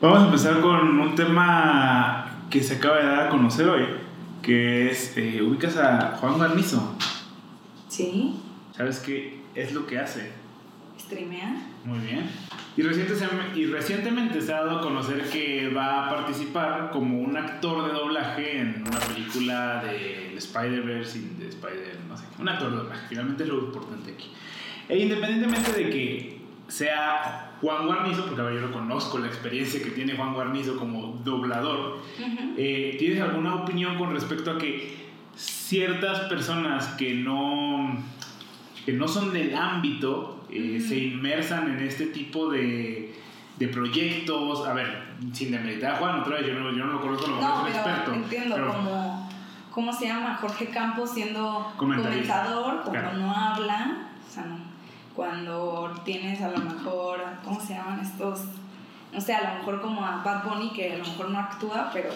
Vamos a empezar con un tema que se acaba de dar a conocer hoy, que es, eh, ubicas a Juan Garnizo. Sí. ¿Sabes qué es lo que hace? Streamea. Muy bien. Y, recientemente, y recientemente se ha dado a conocer que va a participar como un actor de doblaje en una película de Spider-Verse y de Spider, no sé, un actor de doblaje, finalmente es lo importante aquí. E independientemente de que sea Juan Guarnizo, porque a ver, yo lo conozco, la experiencia que tiene Juan Guarnizo como doblador, eh, ¿tienes alguna opinión con respecto a que ciertas personas que no, que no son del ámbito eh, se inmersan en este tipo de, de proyectos? A ver, sin demeritar a Juan, otra vez, yo no, yo no lo conozco, lo No, es un experto. entiendo pero- como, ¿cómo se llama? Jorge Campos siendo comentador, Claro. no habla, o sea, no. Cuando tienes a lo mejor, ¿cómo se llaman estos? No sé, a lo mejor como a Bad Bunny, que a lo mejor no actúa, pero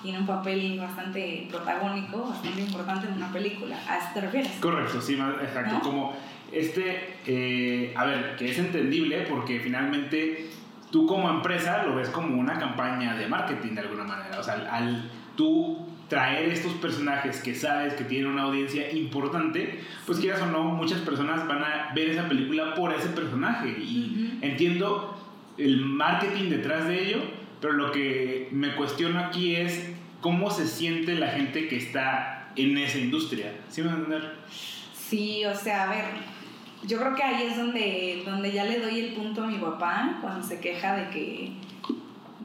tiene un papel bastante protagónico, bastante importante en una película. ¿A eso te refieres? Correcto, sí, más- exacto. ¿No? Como este, eh, a ver, que es entendible porque finalmente tú como empresa lo ves como una campaña de marketing de alguna manera. O sea, al, al tú traer estos personajes que sabes que tienen una audiencia importante, pues quieras o no, muchas personas van a ver esa película por ese personaje. Y entiendo el marketing detrás de ello, pero lo que me cuestiono aquí es cómo se siente la gente que está en esa industria. ¿Sí me van a entender? Sí, o sea, a ver, yo creo que ahí es donde, donde ya le doy el punto a mi papá cuando se queja de que,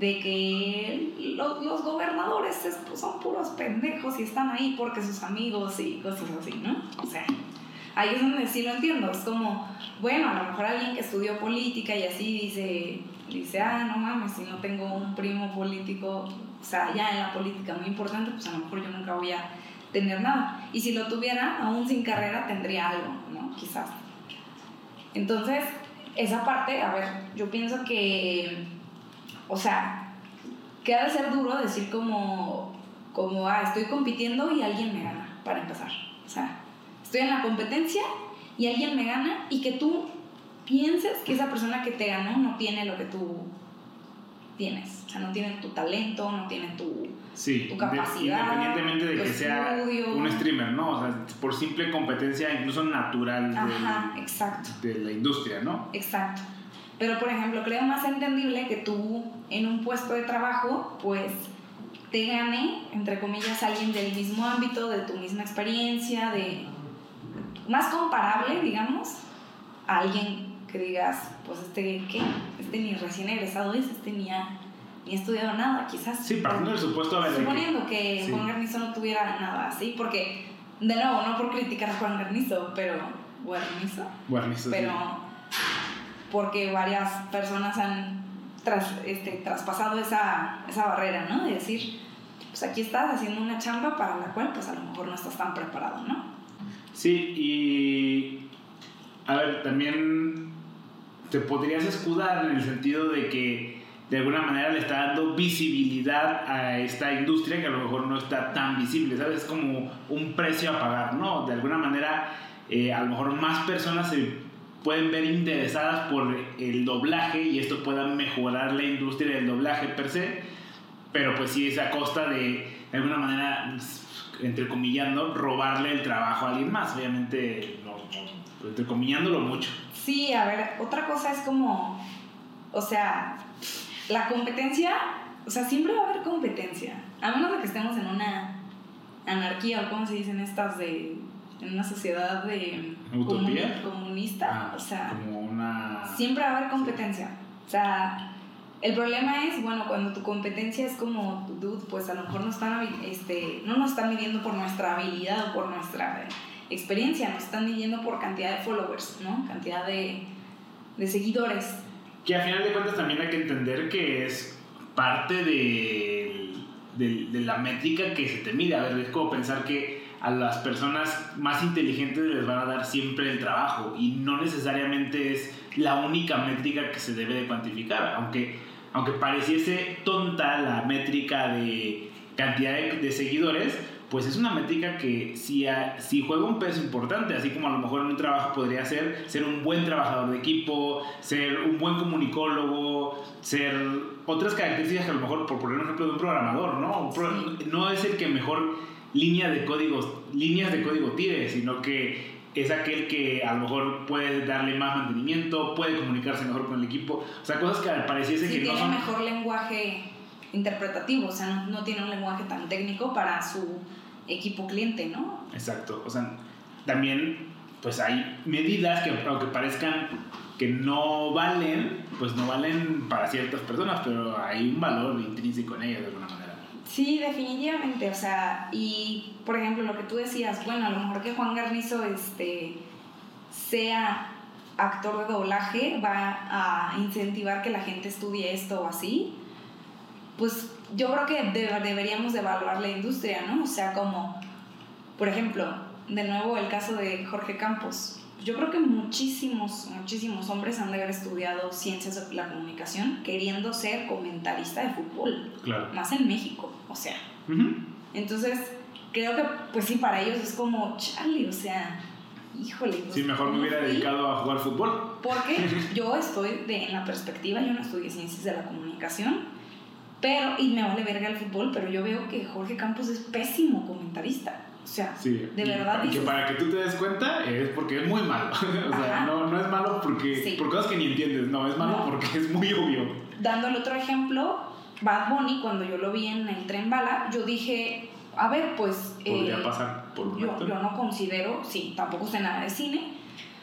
de que lo- los gobernadores es- pues, son puros pendejos y están ahí porque sus amigos y cosas así, ¿no? O sea, ahí es donde sí lo entiendo. Es como, bueno, a lo mejor alguien que estudió política y así dice, dice, ah, no mames, si no tengo un primo político, o sea, ya en la política muy importante, pues a lo mejor yo nunca voy a tener nada. Y si lo tuviera, aún sin carrera, tendría algo, ¿no? Quizás. Entonces, esa parte, a ver, yo pienso que, o sea, que ha de ser duro decir como, como, ah, estoy compitiendo y alguien me gana, para empezar. O sea, estoy en la competencia y alguien me gana y que tú pienses que esa persona que te ganó no tiene lo que tú tienes. O sea, no tiene tu talento, no tiene tu... Sí, tu capacidad, independientemente de que sea un streamer, ¿no? O sea, por simple competencia incluso natural Ajá, del- exacto. de la industria, ¿no? Exacto. Pero, por ejemplo, creo más entendible que tú en un puesto de trabajo, pues te gane, entre comillas, alguien del mismo ámbito, de tu misma experiencia, de más comparable, digamos, a alguien que digas, pues este, ¿qué? Este ni recién egresado es, este ni ha, ni ha estudiado nada, quizás. Sí, partiendo del supuesto, a ver, de que- Suponiendo que Sí. Juan Garnizo no tuviera nada así, porque, de nuevo, no por criticar a Juan Garnizo, pero Guarnizo bueno, eso sí. Porque varias personas han tras, este, traspasado esa, esa barrera, ¿no? De decir, pues aquí estás haciendo una chamba para la cual pues a lo mejor no estás tan preparado, ¿no? Sí, y a ver, también te podrías escudar en el sentido de que de alguna manera le está dando visibilidad a esta industria que a lo mejor no está tan visible, ¿sabes? Es como un precio a pagar, ¿no? De alguna manera, eh, a lo mejor más personas se pueden ver interesadas por el doblaje y esto pueda mejorar la industria del doblaje per se, pero pues sí es a costa de, de alguna manera, entrecomillando, robarle el trabajo a alguien más, obviamente, no, no, entrecomillándolo mucho. Sí, a ver, otra cosa es como, o sea, la competencia, o sea, siempre va a haber competencia, a menos de que estemos en una anarquía o como se dicen estas de, en una sociedad de ¿Utopía? comun- comunista, Ah, o sea, como una... siempre va a haber competencia. O sea, el problema es, bueno, cuando tu competencia es como, dude, pues a lo mejor no, están, este, no nos están midiendo por nuestra habilidad o por nuestra experiencia, nos están midiendo por cantidad de followers, ¿no? Cantidad de, de seguidores. Que a final de cuentas también hay que entender que es parte de, de, de la métrica que se te mide. A ver, es como pensar que a las personas más inteligentes les van a dar siempre el trabajo y no necesariamente es la única métrica que se debe de cuantificar, aunque, aunque pareciese tonta la métrica de cantidad de, de seguidores, pues es una métrica que si, si juega un peso importante, así como a lo mejor en un trabajo podría ser ser un buen trabajador de equipo, ser un buen comunicólogo, ser otras características que a lo mejor, por poner un ejemplo de un programador, ¿no? No es el que mejor línea de códigos, líneas de código tire, sino que es aquel que a lo mejor puede darle más mantenimiento, puede comunicarse mejor con el equipo, o sea, cosas que pareciese que no son... mejor lenguaje interpretativo, o sea, no, tiene un lenguaje tan técnico para su equipo cliente, ¿no? Exacto, o sea, también pues hay medidas que aunque parezcan que no valen, pues no valen para ciertas personas, pero hay un valor intrínseco en ellas de alguna manera. Sí, definitivamente, o sea, y por ejemplo lo que tú decías, bueno, a lo mejor que Juan Garnizo este, sea actor de doblaje, va a incentivar que la gente estudie esto o así, pues yo creo que deberíamos evaluar la industria, ¿no? O sea, como, por ejemplo, de nuevo el caso de Jorge Campos. Yo creo que muchísimos, muchísimos hombres han de haber estudiado ciencias de la comunicación queriendo ser comentarista de fútbol. Claro. Más en México, o sea. Entonces, creo que, pues sí, para ellos es como, Charlie, o sea, híjole. Pues, sí, mejor me hubiera dedicado a jugar fútbol. Porque yo estoy de, en la perspectiva, yo no estudié ciencias de la comunicación pero, y me vale verga el fútbol, pero yo veo que Jorge Campos es pésimo comentarista. O sea, de verdad. Que para que tú te des cuenta es porque es muy malo. o sea, no, no, es malo porque, por cosas que ni entiendes, no, es malo porque es muy obvio. Dando el otro ejemplo, Bad Bunny, cuando yo lo vi en el tren bala, yo dije, a ver, pues. Podría eh, pasar por yo, yo no considero, sí, tampoco sé nada de cine,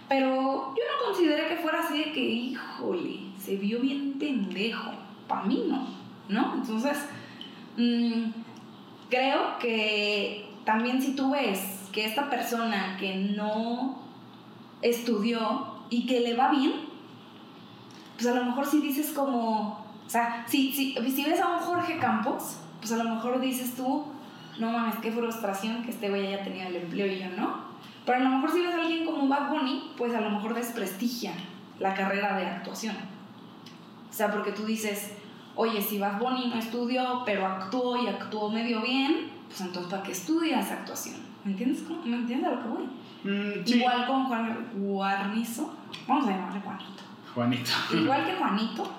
pero yo no consideré que fuera así de que, híjole, se vio bien pendejo. Para mí no. ¿no? Entonces, mm, creo que también si tú ves que esta persona que no estudió y que le va bien, pues a lo mejor si dices como, o sea, si, si, si ves a un Jorge Campos, pues a lo mejor dices tú, no mames, qué frustración que este güey haya tenido el empleo y yo no. Pero a lo mejor si ves a alguien como Bad Bunny, pues a lo mejor desprestigia la carrera de actuación. O sea, porque tú dices, oye, si Bad Bunny no estudió, pero actuó y actuó medio bien, pues entonces ¿para qué estudias actuación? ¿Me entiendes? ¿Me entiendes a lo que voy? Mm, Igual con Juan Guarnizo, vamos a llamarle Juanito. Juanito. Igual que Juanito,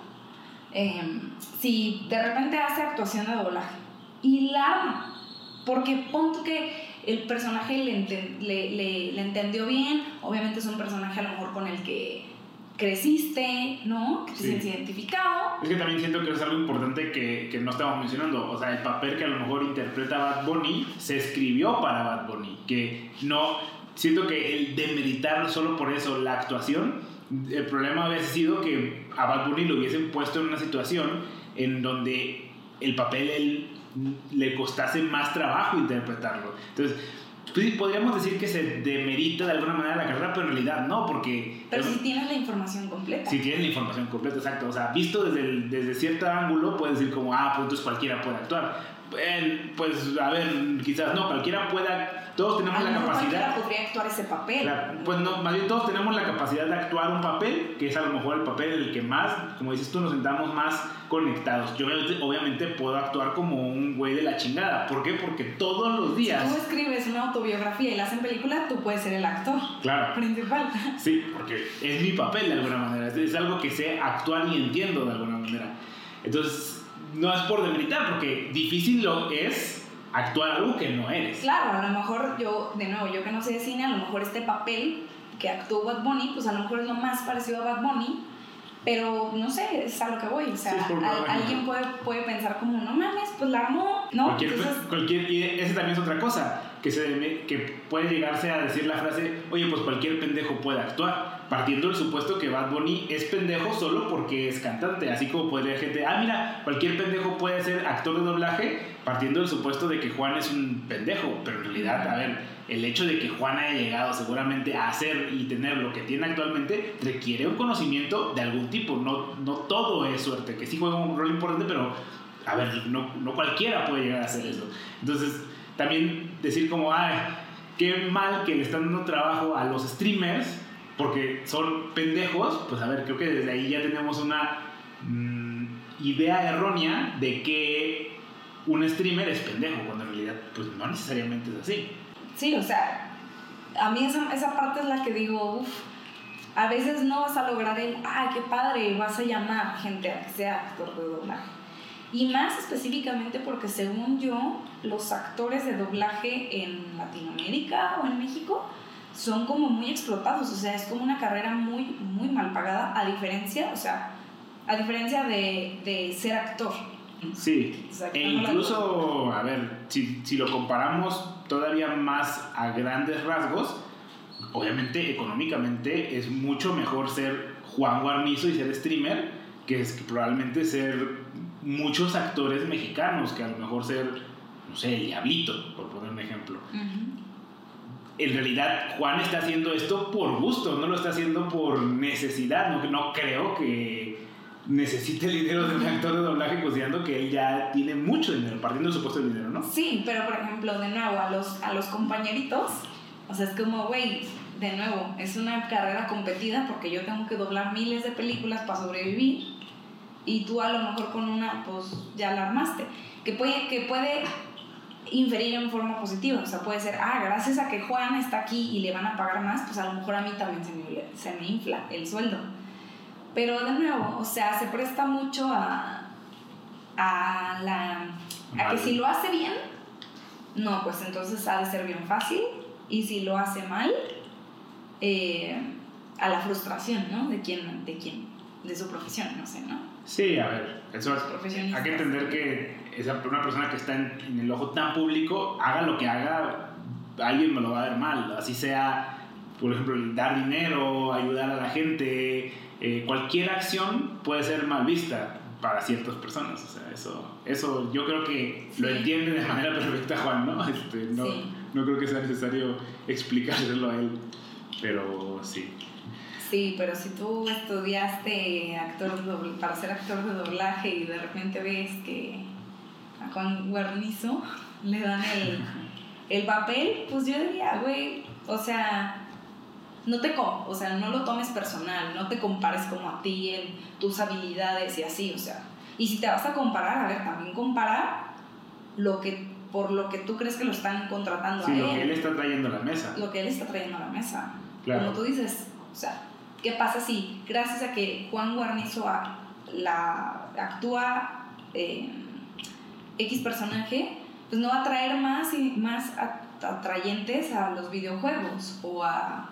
em, si de repente hace actuación de doblaje y la arma, porque punto que el personaje le, le, le, entendió bien, obviamente es un personaje a lo mejor con el que creciste, ¿no? Que te sientes identificado. Es que también siento que es algo importante que, que, no estamos mencionando. O sea, el papel que a lo mejor interpreta Bad Bunny se escribió para Bad Bunny. Que no. Siento que el demeritar solo por eso la actuación, el problema había sido que a Bad Bunny lo hubiesen puesto en una situación en donde el papel él le costase más trabajo interpretarlo. Entonces, podríamos decir que se demerita de alguna manera la carrera, pero en realidad no, porque... Pero si tienes la información completa. Si tienes la información completa, exacto. O sea, visto desde, desde cierto ángulo, puedes decir como, ah, pues entonces cualquiera puede actuar. Pues, a ver, quizás no, cualquiera pueda todos tenemos la capacidad. podría actuar ese papel. pues no, más bien todos tenemos la capacidad de actuar un papel, que es a lo mejor el papel en el que más, como dices tú, nos sentamos más conectados. Yo obviamente puedo actuar como un güey de la chingada. ¿Por qué? Porque todos los días. Si tú escribes una autobiografía y la hacen película, tú puedes ser el actor claro. principal. Sí, porque es mi papel de alguna manera. Es algo que sé actuar y entiendo de alguna manera. Entonces, no es por demeritar, porque difícil lo es actuar algo que no eres. Claro, a lo mejor yo, de nuevo, yo que no sé de cine, a lo mejor este papel que actuó Bad Bunny, pues a lo mejor es lo más parecido a Bad Bunny, pero no sé, es a lo que voy. O sea, alguien puede, puede pensar como, no mames, pues la armó, ¿no? Cualquier, cualquier, y esa también es otra cosa, que, se, que puede llegarse a decir la frase, oye, pues cualquier pendejo puede actuar partiendo del supuesto que Bad Bunny es pendejo solo porque es cantante, así como podría gente, ah, mira, cualquier pendejo puede ser actor de doblaje, partiendo del supuesto de que Juan es un pendejo, pero en realidad, a ver, el hecho de que Juan haya llegado seguramente a hacer y tener lo que tiene actualmente requiere un conocimiento de algún tipo, no, no todo es suerte, que sí juega un rol importante, pero, a ver, no, no cualquiera puede llegar a hacer eso. Entonces, también decir como, ay, qué mal que le están dando trabajo a los streamers, porque son pendejos, pues a ver, creo que desde ahí ya tenemos una mm, idea errónea de que un streamer es pendejo, cuando en realidad pues no necesariamente es así. Sí, o sea, a mí esa, esa parte es la que digo, uff, a veces no vas a lograr el, ay, qué padre, vas a llamar gente a que sea actor de doblaje. Y más específicamente porque según yo, los actores de doblaje en Latinoamérica o en México son como muy explotados, o sea, es como una carrera muy, muy mal pagada, a diferencia, o sea, a diferencia de, de ser actor. Sí, e incluso, a ver, si, si lo comparamos todavía más a grandes rasgos, obviamente económicamente es mucho mejor ser Juan Guarnizo y ser streamer que es que probablemente ser muchos actores mexicanos, que a lo mejor ser, no sé, el Diablito, por poner un ejemplo. En realidad, Juan está haciendo esto por gusto, no lo está haciendo por necesidad. No, no creo que necesite el dinero de un actor de doblaje considerando que él ya tiene mucho dinero, partiendo de su puesto de dinero, ¿no? Sí, pero por ejemplo, de nuevo, a los, a los compañeritos, o sea, es como, güey, de nuevo, es una carrera competida porque yo tengo que doblar miles de películas para sobrevivir y tú a lo mejor con una, pues ya la armaste. Que puede, que puede inferir en forma positiva, o sea, puede ser, ah, gracias a que Juan está aquí y le van a pagar más, pues a lo mejor a mí también se me, se me infla el sueldo. Pero de nuevo, o sea, se presta mucho a, a la... a que si lo hace bien, no, pues entonces ha de ser bien fácil, y si lo hace mal, eh, a la frustración, ¿no? De quien, de quien, de su profesión, no sé, ¿no? Sí, a ver, eso es, hay que entender que esa, una persona que está en, el ojo tan público, haga lo que haga, alguien me lo va a ver mal, así sea, por ejemplo, dar dinero, ayudar a la gente, eh, cualquier acción puede ser mal vista para ciertas personas, o sea, eso, eso yo creo que lo entiende de manera perfecta Juan, ¿no? Este, no, no creo que sea necesario explicárselo a él, pero sí. Sí, pero si tú estudiaste actor para ser actor de doblaje y de repente ves que a Juan Guarnizo le dan el, el papel, pues yo diría, güey, o sea, no te o sea, no lo tomes personal, no te compares como a ti en tus habilidades y así, o sea, y si te vas a comparar, a ver, también comparar lo que por lo que tú crees que lo están contratando sí, a él. lo que él está trayendo a la mesa. Lo que él está trayendo a la mesa. Como tú dices, o sea, ¿Qué pasa si, gracias a que Juan Guarnizo actúa eh, X personaje, pues no va a atraer más y más atrayentes a los videojuegos o a,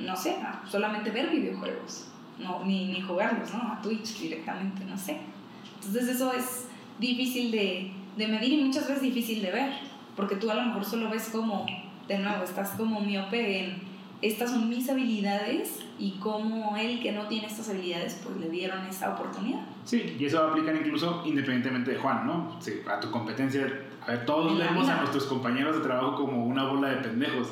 no sé, a solamente ver videojuegos, no, ni, ni jugarlos, ¿no? A Twitch directamente, no sé. Entonces eso es difícil de, de medir y muchas veces difícil de ver, porque tú a lo mejor solo ves como, de nuevo, estás como miope en estas son mis habilidades y cómo él que no tiene estas habilidades pues le dieron esta oportunidad. Sí, y eso va a aplicar incluso independientemente de Juan, ¿no? Sí, a tu competencia, a ver, todos vemos a nuestros compañeros de trabajo como una bola de pendejos,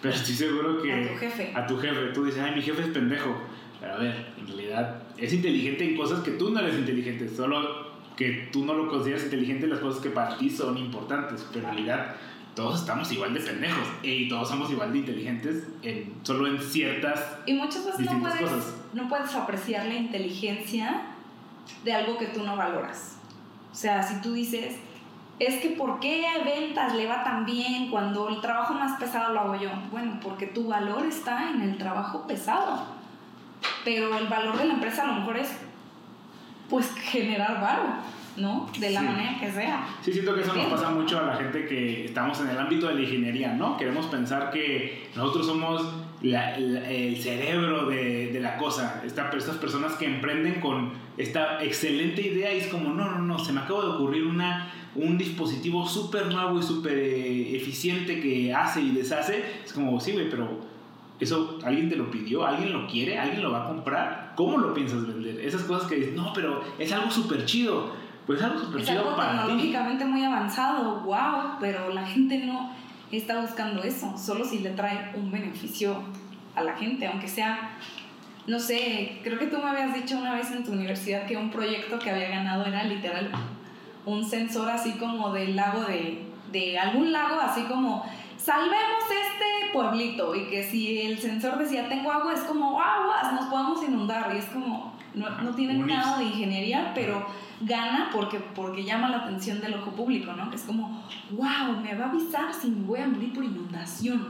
pero estoy seguro que... A tu jefe. A tu jefe, tú dices, ay, mi jefe es pendejo. Pero a ver, en realidad es inteligente en cosas que tú no eres inteligente, solo que tú no lo consideras inteligente en las cosas que para ti son importantes, pero en realidad todos estamos igual de pendejos y todos somos igual de inteligentes en, solo en ciertas y muchas veces no puedes, cosas. no puedes apreciar la inteligencia de algo que tú no valoras o sea si tú dices es que ¿por qué a ventas le va tan bien cuando el trabajo más pesado lo hago yo? Bueno, porque tu valor está en el trabajo pesado. Pero el valor de la empresa a lo mejor es pues generar valor. ¿No? De la manera que sea. Sí, siento que eso nos pasa mucho a la gente que estamos en el ámbito de la ingeniería, ¿no? Queremos pensar que nosotros somos el cerebro de, de la cosa, Esta, estas personas que emprenden con esta excelente idea y es como, no, no, no, se me acaba de ocurrir una, un dispositivo súper nuevo y súper eh, eficiente que hace y deshace. Es como, sí, güey, pero... ¿Eso alguien te lo pidió? ¿Alguien lo quiere? ¿Alguien lo va a comprar? ¿Cómo lo piensas vender? Esas cosas que dices, no, pero es algo súper chido pues algo Es algo tecnológicamente muy avanzado, wow, pero la gente no está buscando eso, solo si le trae un beneficio a la gente, aunque sea, no sé, creo que tú me habías dicho una vez en tu universidad que un proyecto que había ganado era literal un sensor así como del lago de, de algún lago, así como salvemos este pueblito y que si el sensor decía tengo agua es como aguas, nos podemos inundar y es como, no, no tienen nada de ingeniería, pero gana porque, porque llama la atención del ojo público, ¿no? Que es como, wow, me va a avisar si me voy a morir por inundación,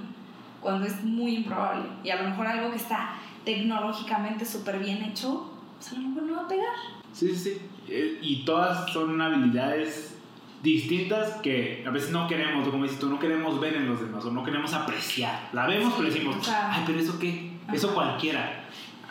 cuando es muy improbable. Y a lo mejor algo que está tecnológicamente súper bien hecho, pues a lo mejor no va a pegar. Sí, sí, sí. Eh, Y todas son habilidades distintas que a veces no queremos, como dices tú, no queremos ver en los demás o no queremos apreciar. La vemos, pero decimos, o sea, ay, pero eso qué, eso Ajá. cualquiera.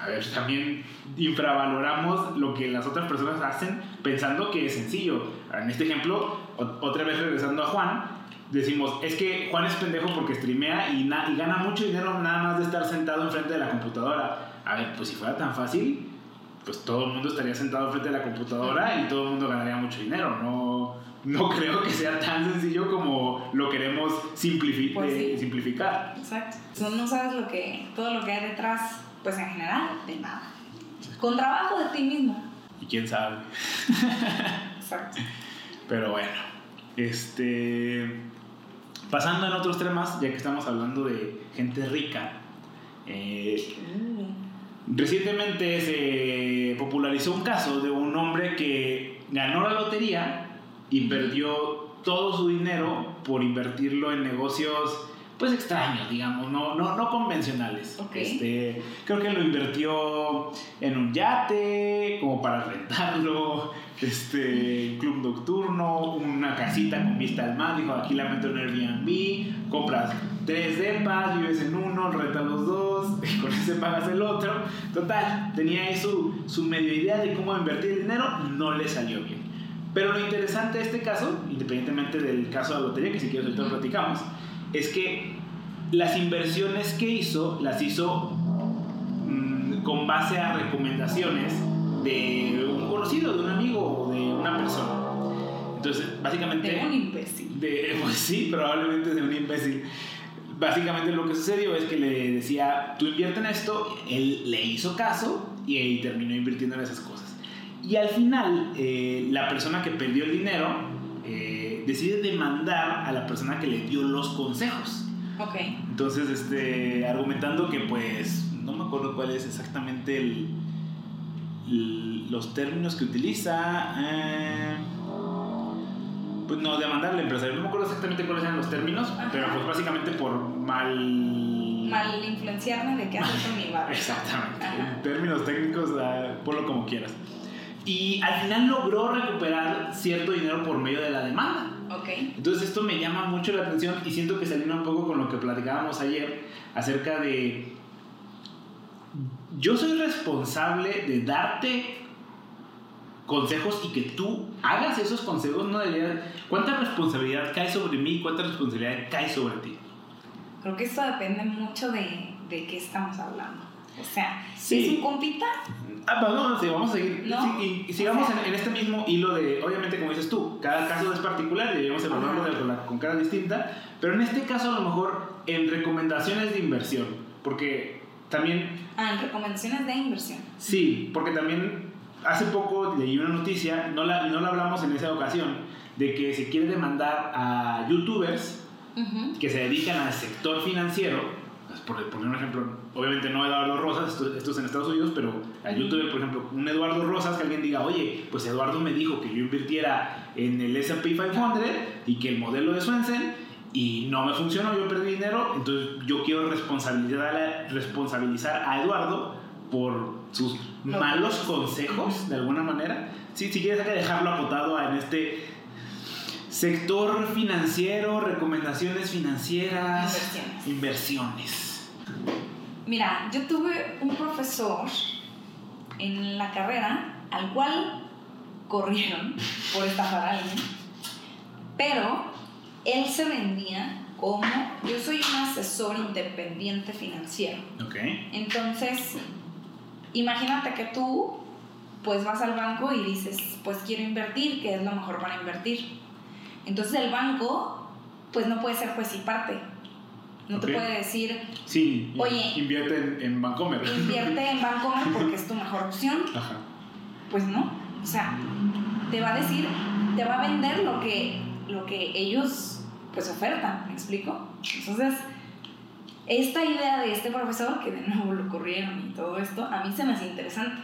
A ver, también infravaloramos lo que las otras personas hacen pensando que es sencillo. En este ejemplo, otra vez regresando a Juan, decimos, es que Juan es pendejo porque streamea y, y gana mucho dinero nada más de estar sentado enfrente de la computadora. A ver, pues si fuera tan fácil, pues todo el mundo estaría sentado frente a la computadora y todo el mundo ganaría mucho dinero. No, no creo que sea tan sencillo como lo queremos simplifi- Pues eh, sí. simplificar. Exacto. No sabes lo que, todo lo que hay detrás, pues en general, de nada. Con trabajo de ti mismo. Y quién sabe. Exacto. Pero bueno, este. Pasando en otros temas, ya que estamos hablando de gente rica, eh, Recientemente se popularizó un caso de un hombre que ganó la lotería y perdió todo su dinero por invertirlo en negocios pues extraños, digamos, no, no, no convencionales. Este, creo que lo invirtió en un yate, como para rentarlo, este, club nocturno, una casita con vista al mar, dijo, aquí la meto en Airbnb, compras tres depas, vives en uno, rentas los dos, y con ese pagas el otro. Total, tenía ahí su, su medio idea de cómo invertir el dinero, no le salió bien. Pero lo interesante de este caso, independientemente del caso de la lotería, que si quieres ahorita lo platicamos, es que las inversiones que hizo, las hizo mm, con base a recomendaciones de un conocido, de un amigo o de una persona. Entonces, básicamente... de un imbécil. De, pues sí, probablemente de un imbécil. Básicamente lo que sucedió es que le decía, tú invierte en esto, él le hizo caso y terminó invirtiendo en esas cosas. Y al final, eh, la persona que perdió el dinero eh, decide demandar a la persona que le dio los consejos. Ok. Entonces, este, argumentando que pues, no me acuerdo cuál es exactamente el, el- los términos que utiliza. eh, pues no, demandar al empresario. No me acuerdo exactamente cuáles eran los términos, Ajá. pero pues básicamente por mal... Mal influenciarme de qué hacer con mi barrio. Exactamente. Ajá. En términos técnicos, ah, ponlo como quieras. Y al final logró recuperar cierto dinero por medio de la demanda. Entonces esto me llama mucho la atención y siento que se alinea un poco con lo que platicábamos ayer acerca de yo soy responsable de darte consejos y que tú hagas esos consejos, no debería ¿Cuánta responsabilidad cae sobre mí cuánta responsabilidad cae sobre ti? Creo que esto depende mucho de, de qué estamos hablando. O sea, si Sí. es un compita, Ah, pues no, sí, vamos a seguir. No. Sí, y, y sigamos en, en este mismo hilo de, obviamente, como dices tú, cada caso es particular y debemos evaluarlo de- con, cara distinta, pero en este caso a lo mejor en recomendaciones de inversión, porque también, ah, en recomendaciones de inversión. sí, porque también hace poco leí una noticia, no la, no la hablamos en esa ocasión, de que se quiere demandar a youtubers Ujú. que se dedican al sector financiero, por poner un ejemplo, obviamente no Eduardo Rosas, esto, esto es en Estados Unidos, pero a Ujú. youtuber, por ejemplo, un Eduardo Rosas, que alguien diga, oye, pues Eduardo me dijo que yo invirtiera en el S&P 500 y que el modelo de Swensen y no me funcionó, yo perdí dinero, entonces yo quiero responsabilizar a, responsabilizar a Eduardo por sus Lo- malos consejos, de alguna manera. Sí, si quieres hay que dejarlo acotado en este sector financiero, recomendaciones financieras, Inversiones. inversiones. Mira, yo tuve un profesor en la carrera al cual corrieron por estafar a alguien, pero él se vendía como yo soy un asesor independiente financiero. Ok. Entonces, imagínate que tú pues vas al banco y dices, pues quiero invertir, que es lo mejor para invertir. Entonces el banco pues no puede ser juez y parte. No te puede decir, Sí, Oye. invierte en, en Bancomer. invierte en Bancomer porque es tu mejor opción. Ajá. Pues no. O sea, te va a decir, te va a vender lo que, lo que ellos pues ofertan, ¿me explico? Entonces, esta idea de este profesor, que de nuevo lo corrieron y todo esto, a mí se me hace interesante.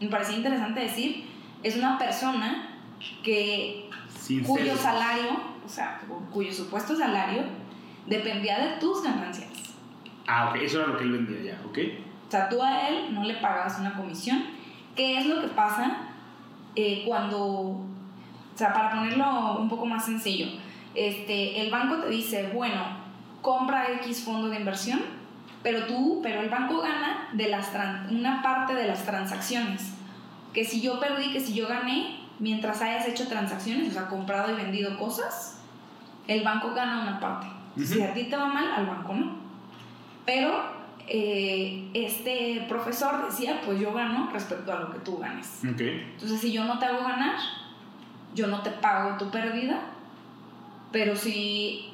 Me parecía interesante decir, es una persona que Sin cuyo salario, o sea, cuyo supuesto salario dependía de tus ganancias. Ah, ok, eso era lo que él vendía ya, ¿ok? O sea, tú a él no le pagabas una comisión. ¿Qué es lo que pasa eh, cuando, o sea, para ponerlo un poco más sencillo, este, el banco te dice, bueno, compra X fondo de inversión, pero tú, pero el banco gana de las una parte de las transacciones. Que si yo perdí, que si yo gané, mientras hayas hecho transacciones, o sea, comprado y vendido cosas, el banco gana una parte. Si Ujú. a ti te va mal, al banco no. Pero eh, este profesor decía, pues yo gano respecto a lo que tú ganes. Ok. Entonces, si yo no te hago ganar, yo no te pago tu pérdida, pero si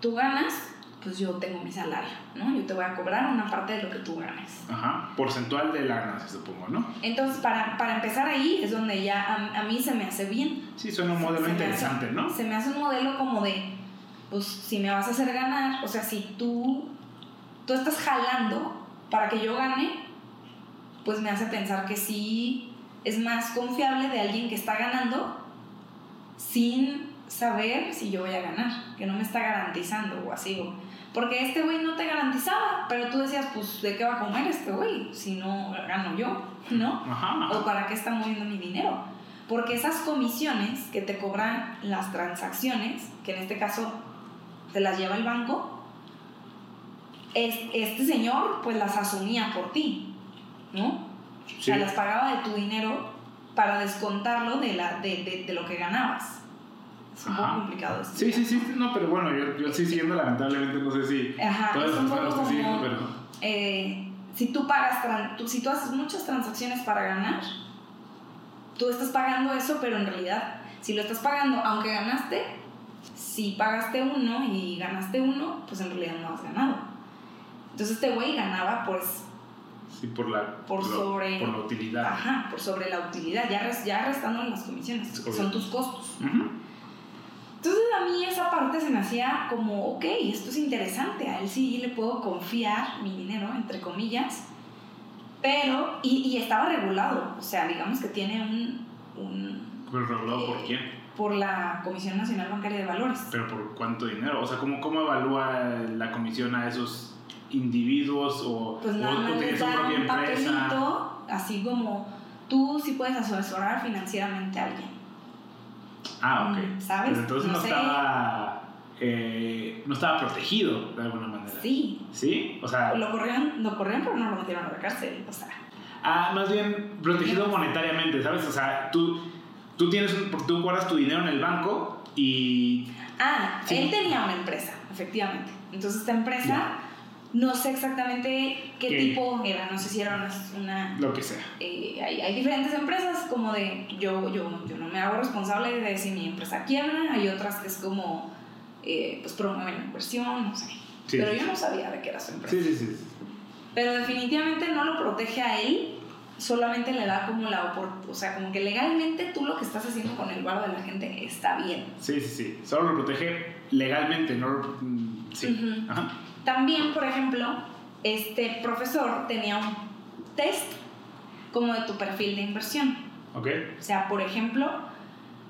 tú ganas, pues yo tengo mi salario, ¿no? Yo te voy a cobrar una parte de lo que tú ganes. Ajá. Porcentual de la ganancia, supongo, ¿no? Entonces, para, para empezar ahí es donde ya a, a mí se me hace bien. Sí, suena un modelo Se interesante, hace- ¿no? Se me hace un modelo como de, pues si me vas a hacer ganar, o sea, si tú, tú estás jalando para que yo gane, pues me hace pensar que sí es más confiable de alguien que está ganando sin saber si yo voy a ganar, que no me está garantizando o así. o- Porque este güey no te garantizaba, pero tú decías, pues, ¿de qué va a comer este güey si no gano yo? ¿No? Ajá. ¿O para qué está moviendo mi dinero? Porque esas comisiones que te cobran las transacciones, que en este caso te las lleva el banco, es, este señor pues las asumía por ti, ¿no? O Sí. sea, las pagaba de tu dinero para descontarlo de, la, de, de, de lo que ganabas. Es un poco complicado esto. Sí, sí, sí, no, pero bueno, yo, yo sí siguiendo, lamentablemente, no sé si Ajá, todas las personas estoy siguiendo, pero... eh, si tú pagas, tú, si tú haces muchas transacciones para ganar, tú estás pagando eso, pero en realidad, si lo estás pagando, aunque ganaste, si pagaste uno y ganaste uno, pues en realidad no has ganado. Entonces este güey ganaba pues, Sí, por la, Por lo- sobre- por la utilidad. ajá, por sobre la utilidad, ya, res- ya restando las comisiones, que son tus costos. Ujú. Entonces a mí esa parte se me hacía como, ok, esto es interesante, a él sí le puedo confiar mi dinero, entre comillas, pero, y, y estaba regulado, o sea, digamos que tiene un, un ¿Pero regulado por Eh, quién? por la Comisión Nacional Bancaria de Valores. ¿Pero por cuánto dinero? O sea, ¿cómo, cómo evalúa la comisión a esos individuos o, Pues o- nada o les da un papelito, así como tú sí puedes asesorar financieramente a alguien. Ah, ok. Mm, ¿sabes? Pero entonces no, No sé. estaba, eh, no estaba protegido de alguna manera. Sí, ¿Sí? O sea, lo corrieron, lo corrieron, pero no lo metieron a la cárcel, o sea. ah, más bien protegido monetariamente, ¿sabes? O sea, tú, tú tienes un, tú guardas tu dinero en el banco y Ah, Sí. él tenía una empresa, efectivamente. Entonces esta empresa, no sé exactamente qué, ¿Qué? tipo era, no sé si era una... lo que sea. eh, hay, hay diferentes empresas como de, yo, yo, yo no me hago responsable de si mi empresa quiebra, hay otras que es como, eh, pues promueven la inversión, no sé. Sí, Pero sí, yo no sabía de qué era su empresa. Sí, sí, sí. Pero definitivamente no lo protege a él, solamente le da como la oportunidad, o sea, como que legalmente tú lo que estás haciendo con el barro de la gente está bien. Sí, sí, sí. Solo lo protege legalmente, no... mm, Sí. Ajá. También, por ejemplo, este profesor tenía un test como de tu perfil de inversión. Ok. O sea, por ejemplo,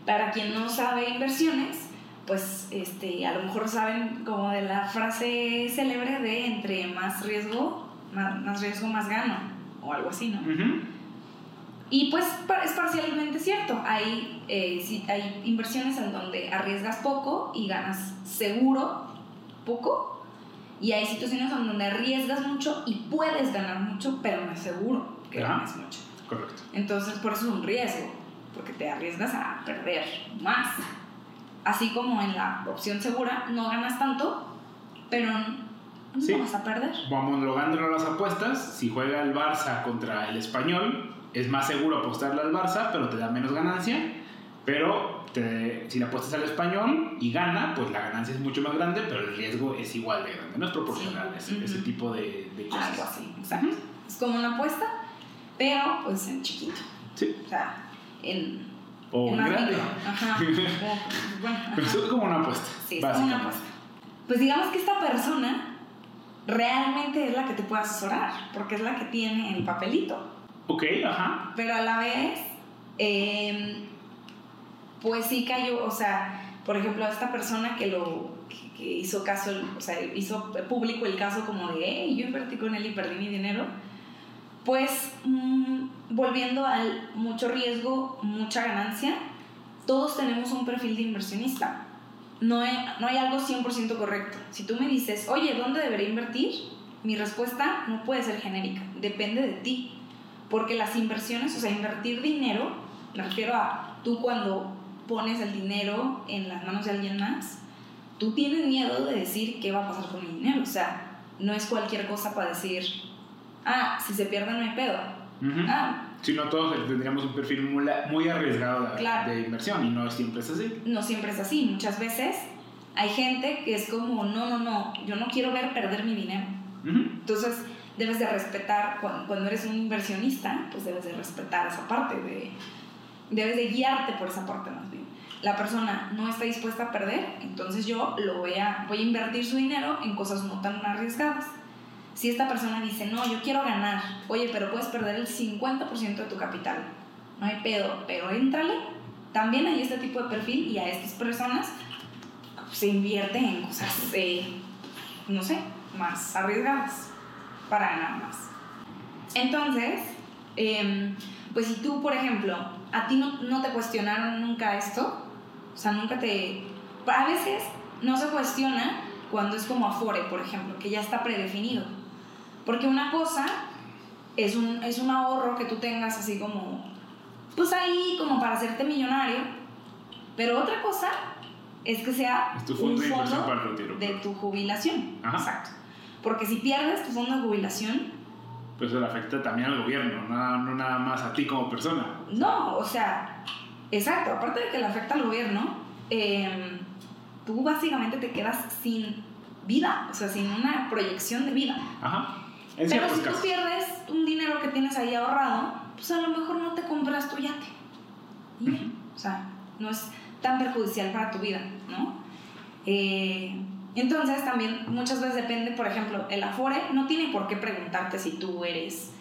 para quien no sabe inversiones, pues este, a lo mejor saben como de la frase célebre de entre más riesgo, más, más riesgo, más gano, o algo así, ¿no? Y pues es parcialmente cierto. Hay, eh, sí, hay inversiones en donde arriesgas poco y ganas seguro poco. Y hay situaciones donde arriesgas mucho y puedes ganar mucho, pero no es seguro que Ajá. ganes mucho. Correcto. Entonces, por eso es un riesgo, porque te arriesgas a perder más. Así como en la opción segura, no ganas tanto, pero no Sí. vas a perder. Vamos lográndolo las apuestas. Si juega el Barça contra el Español, es más seguro apostarle al Barça, pero te da menos ganancia. Pero te- si le apuestas al Español y gana, pues la ganancia es mucho más grande, pero el riesgo es igual de grande. No es proporcional Sí. ese, tipo de, de cosas. Algo así, exacto. Ujú. Es como una apuesta, pero pues en chiquito. Sí. O sea, en, O en grande. Ajá. Como- bueno, ajá. Pero es como una apuesta. Sí, es como una apuesta. Pues digamos que esta persona realmente es la que te puede asesorar, porque es la que tiene el papelito. Ok, ajá. Pero a la vez, eh, pues sí cayó, o sea, por ejemplo, a esta persona que lo que, hizo caso, o sea, hizo público el caso como de, hey, yo invertí con él y perdí mi dinero, pues mm, volviendo al mucho riesgo, mucha ganancia, todos tenemos un perfil de inversionista. No hay, no hay algo 100% correcto. Si tú me dices, oye, ¿dónde debería invertir? Mi respuesta no puede ser genérica, depende de ti. Porque las inversiones, o sea, invertir dinero, me refiero a tú cuando pones el dinero en las manos de alguien más, tú tienes miedo de decir qué va a pasar con mi dinero. O sea, no es cualquier cosa para decir, ah, si se pierde no hay pedo. Ah. Si no, todos tendríamos un perfil muy, arriesgado de, inversión y no siempre es así. No siempre es así. Muchas veces hay gente que es como, no, no, no, yo no quiero ver perder mi dinero. Entonces, debes de respetar, cuando, cuando, eres un inversionista, pues debes de respetar esa parte, de, debes de guiarte por esa parte más bien. La persona no está dispuesta a perder, entonces yo lo voy a, voy a invertir su dinero en cosas no tan arriesgadas. Si esta persona dice, no, yo quiero ganar, oye, pero puedes perder el 50% de tu capital, no hay pedo, pero éntrale. También hay este tipo de perfil y a estas personas se invierte en cosas, no sé, más arriesgadas para ganar más. Entonces, em, pues si tú, por ejemplo, a ti no, no, te cuestionaron nunca esto, o sea, nunca te... A veces no se cuestiona cuando es como Afore, por ejemplo, que ya está predefinido. Porque una cosa es un, es un ahorro que tú tengas así como, pues ahí como para hacerte millonario, pero otra cosa es que sea un fondo de tu jubilación. Exacto. Porque si pierdes tu fondo de jubilación... Pues eso le afecta también al gobierno, no, nada más a ti como persona. No, o sea, exacto, aparte de que le afecta al gobierno, em, tú básicamente te quedas sin vida, o sea, sin una proyección de vida. Ajá. Pero si tú pierdes un dinero que tienes ahí ahorrado, pues a lo mejor no te compras tu yate. O sea, no es tan perjudicial para tu vida, ¿no? Eh, entonces también muchas veces depende, por ejemplo, el Afore no tiene por qué preguntarte si tú eres,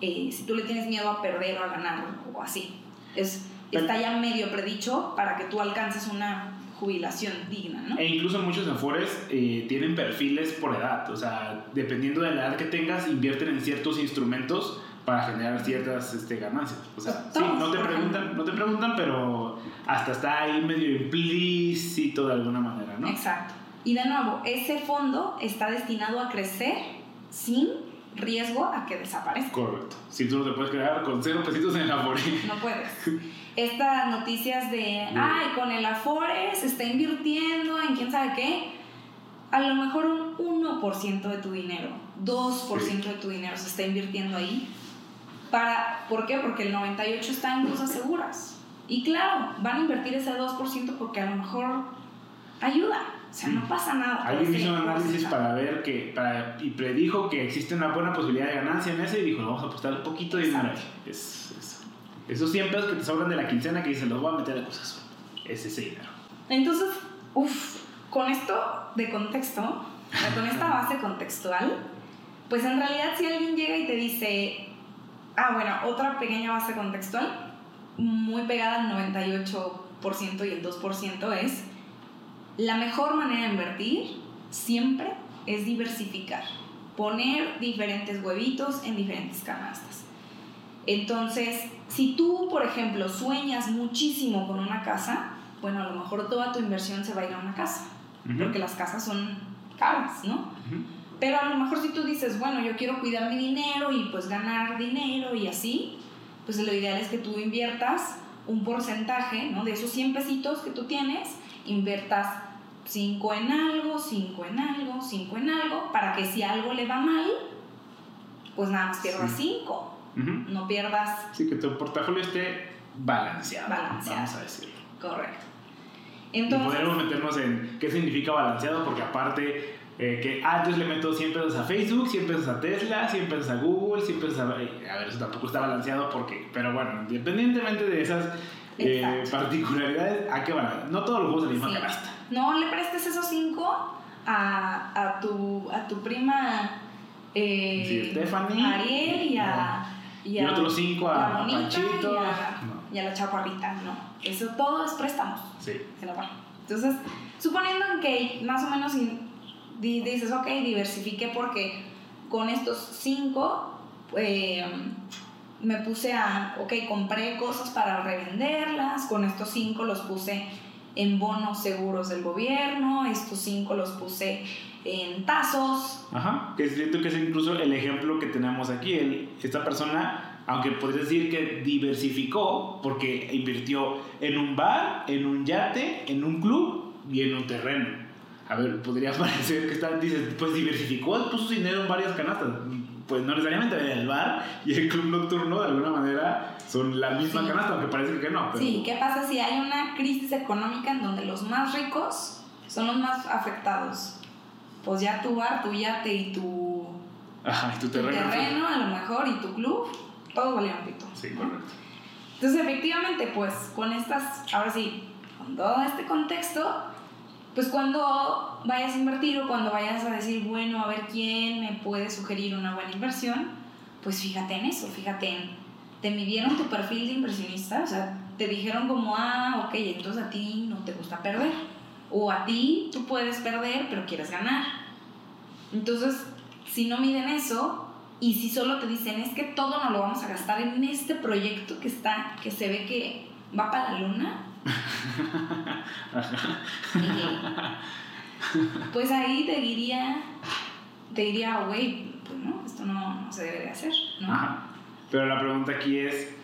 eh, si tú le tienes miedo a perder o a ganar o así. Es, está ya medio predicho para que tú alcances una jubilación digna, ¿no? E incluso muchos afores eh, tienen perfiles por edad, o sea, dependiendo de la edad que tengas, invierten en ciertos instrumentos para generar ciertas este, ganancias. O sea, sí, no te, preguntan, no te preguntan, pero hasta está ahí medio implícito de alguna manera, ¿no? Exacto. Y de nuevo, ese fondo está destinado a crecer sin riesgo a que desaparezca. Correcto. Si tú no te puedes quedar con cero pesitos en el Afore. No puedes. estas noticias de, ay, con el Afore se está invirtiendo en quién sabe qué, a lo mejor un 1% de tu dinero, 2% de tu dinero se está invirtiendo ahí. Para, ¿Por qué? Porque el 98% está en cosas seguras. Y claro, van a invertir ese 2% porque a lo mejor ayuda. O sea, no pasa nada. Alguien hizo un análisis para ver que, para, y predijo que existe una buena posibilidad de ganancia en ese y dijo, vamos a apostar un poquito de dinero. Es, es esos 100 pesos que te sobran de la quincena que dicen, los voy a meter a cosas. Es ese dinero. Entonces, uff, con esto de contexto, con esta base contextual, pues en realidad si alguien llega y te dice, ah, bueno, otra pequeña base contextual, muy pegada al 98% y el 2% es, la mejor manera de invertir siempre es diversificar, poner diferentes huevitos en diferentes canastas. Entonces, si tú, por ejemplo, sueñas muchísimo con una casa, bueno, a lo mejor toda tu inversión se va a ir a una casa, porque las casas son caras, ¿no? Pero a lo mejor si tú dices, bueno, yo quiero cuidar mi dinero y pues ganar dinero y así, pues lo ideal es que tú inviertas un porcentaje, ¿no? De esos 100 pesitos que tú tienes, inviertas 5 en algo, 5 en algo, 5 en algo, para que si algo le va mal, pues nada más pierdas 5. No pierdas. Sí, que tu portafolio esté balanceado. Balanceado. Vamos a decirlo. Correcto. Entonces, y podemos meternos en qué significa balanceado, porque aparte eh, que antes le meto 100 pesos a Facebook, 100 pesos a Tesla, 100 pesos a Google, 100 pesos a... A ver, eso tampoco está balanceado porque... Pero bueno, independientemente de esas eh, particularidades, ¿a qué van? No todos los juegos de la misma sí. No le prestes esos 5 a, a, tu, a tu prima eh, Stephanie. Ariel y a... Y, otros cinco a, Panchito. y a la chaparrita, no. Eso todo es préstamos. Sí. Se. Entonces, suponiendo que más o menos dices, ok, diversifique porque con estos cinco eh, me puse a, ok, compré cosas para revenderlas, con estos cinco los puse en bonos seguros del gobierno, estos cinco los puse en tazos, Ajá, que siento que es incluso el ejemplo que tenemos aquí. El- esta persona, aunque podrías decir que diversificó, porque invirtió en un bar, en un yate, en un club y en un terreno. A ver, podría parecer que está, dices, pues diversificó, puso su dinero en varias canastas. Pues no necesariamente el bar y el club nocturno de alguna manera son la misma Sí. canasta, aunque parece que no. Pero, Sí, ¿qué pasa si hay una crisis económica en donde los más ricos son los más afectados? Pues ya tu bar, tu yate y tu, Ajá, y tu tu terreno. terreno, a lo mejor, y tu club, todos valieron pito. Sí, correcto. Entonces, efectivamente, pues con estas, ahora sí, con todo este contexto, pues cuando vayas a invertir o cuando vayas a decir, bueno, a ver quién me puede sugerir una buena inversión, pues fíjate en eso, fíjate en, te midieron tu perfil de inversionista, o sea, te dijeron como, ah, ok, entonces a ti no te gusta perder, o a ti tú puedes perder, pero quieres ganar. Entonces, si no miden eso, y si solo te dicen, es que todo nos lo vamos a gastar en este proyecto que está, que se ve que va para la luna, pues ahí te diría, te diría, güey, pues no, esto no, no se debe de hacer, ¿no? Ajá. Pero la pregunta aquí es,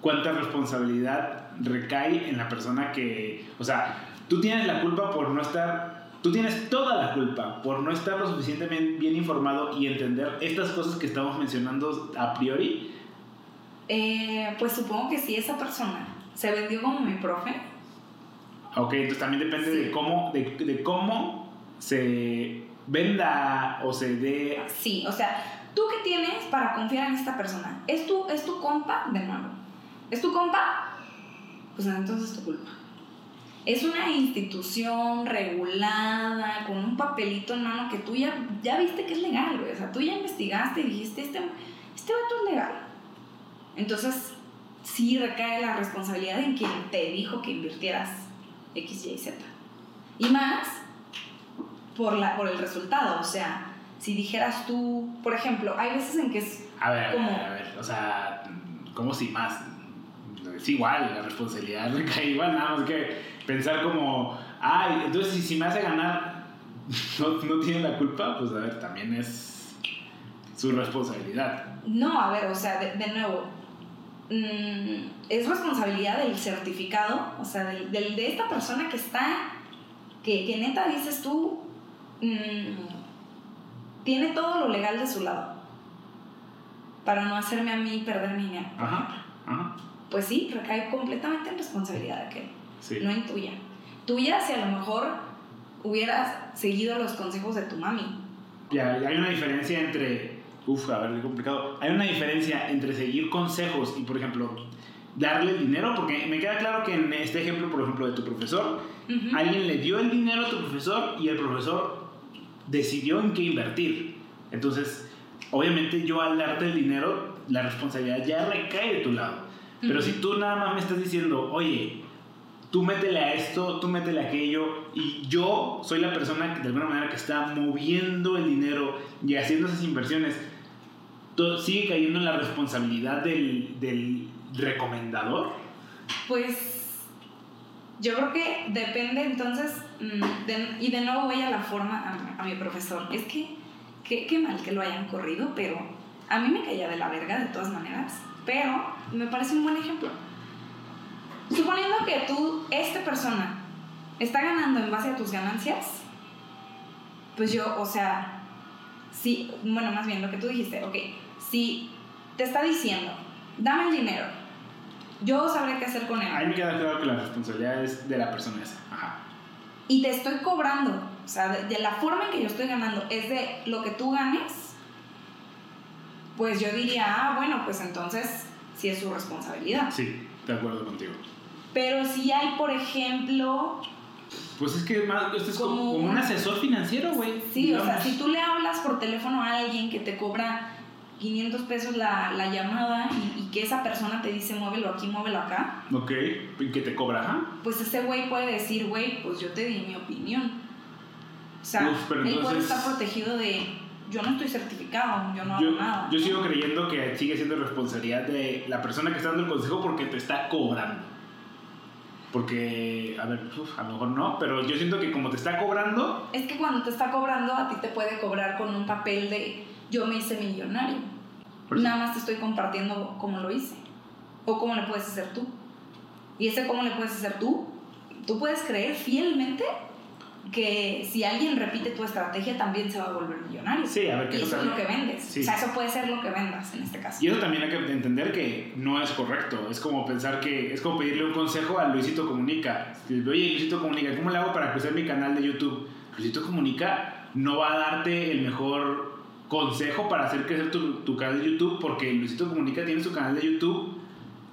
¿cuánta responsabilidad recae en la persona que, o sea, tú tienes la culpa por no estar, tú tienes toda la culpa por no estar lo suficientemente bien informado y entender estas cosas que estamos mencionando a priori? Eh, pues supongo que si esa persona se vendió como mi profe, Ok, entonces también depende Sí. de cómo, de, de cómo se venda o se dé... sí, o sea, ¿tú qué tienes para confiar en esta persona? ¿Es tu, es tu compa? De nuevo. ¿Es tu compa? Pues entonces es tu culpa. Es una institución regulada, con un papelito en mano que tú ya, ya viste que es legal, güey. O sea, tú ya investigaste y dijiste, este, este vato es legal. Entonces, sí recae la responsabilidad en quien te dijo que invirtieras X, Y, Z. Y más por, la, por el resultado. O sea, si dijeras tú, por ejemplo, hay veces en que es A ver, a ver, a ver, o sea, ¿cómo si más? Es igual, la responsabilidad recae igual, nada más que pensar como, ay, entonces si, si me hace ganar, no, no tiene la culpa, pues a ver, también es su responsabilidad. No, a ver, o sea, de, de nuevo, mm, es responsabilidad del certificado, o sea, del, del- de esta persona que está, que, que neta dices tú, mm, tiene todo lo legal de su lado, para no hacerme a mí perder mi dinero. Ajá, ajá, Pues sí, recae completamente en responsabilidad de aquel, sí. no en tuya. Tuya si a lo mejor hubieras seguido los consejos de tu mami. Ya hay una diferencia entre, uf, a ver, qué complicado, hay una diferencia entre seguir consejos y, por ejemplo, darle el dinero, porque me queda claro que en este ejemplo, por ejemplo, de tu profesor, alguien le dio el dinero a tu profesor y el profesor decidió en qué invertir. Entonces, obviamente yo al darte el dinero, la responsabilidad ya recae de tu lado. Pero si tú nada más me estás diciendo, oye, tú métele a esto, tú métele a aquello, y yo soy la persona que de alguna manera que está moviendo el dinero y haciendo esas inversiones, todo sigue cayendo en la responsabilidad del, del recomendador. Pues yo creo que depende entonces, mm, y de nuevo voy a la forma, a, a mi profesor, es que qué mal que lo hayan corrido, pero a mí me caía de la verga de todas maneras, pero me parece un buen ejemplo. Suponiendo que tú, esta persona, está ganando en base a tus ganancias, pues yo, o sea, sí, bueno, más bien lo que tú dijiste, ok, si te está diciendo, dame el dinero, yo sabré qué hacer con él. A mí me queda claro que la responsabilidad es de la persona esa. Ajá. y te estoy cobrando, o sea, de, de la forma en que yo estoy ganando es de lo que tú ganes, pues yo diría, ah, bueno, pues entonces sí es su responsabilidad. Sí, de acuerdo contigo. Pero si hay, por ejemplo, Pues es que más, esto es como, Como- un asesor financiero, güey. sí, o sea, digamos. si tú le hablas por teléfono a alguien que te cobra 500 pesos la, la llamada y, y que esa persona te dice muévelo aquí, muévelo acá, Ok, ¿y que te cobra? ajá? pues ese güey puede decir, güey, pues yo te di mi opinión. O sea, Uf, pero él puede entonces- estar protegido de, yo no estoy certificado, yo no hago Yo, nada. yo sigo creyendo que sigue siendo responsabilidad de la persona que está dando el consejo porque te está cobrando. Porque, a ver, uf, a lo mejor no, pero yo siento que como te está cobrando, Es que cuando te está cobrando, a ti te puede cobrar con un papel de yo me hice millonario. Por eso. Nada más te estoy compartiendo cómo lo hice. O cómo le puedes hacer tú. Y ese cómo le puedes hacer tú, tú puedes creer fielmente que si alguien repite tu estrategia también se va a volver millonario. sí, a ver, que Y eso es lo que vendes. Sí. O sea, eso puede ser lo que vendas en este caso. Y eso también hay que entender que no es correcto. Es como pensar que es como pedirle un consejo a Luisito Comunica. Oye, Luisito Comunica, ¿cómo le hago para crecer mi canal de YouTube? Luisito Comunica no va a darte el mejor consejo para hacer crecer tu, tu canal de YouTube porque Luisito Comunica tiene su canal de YouTube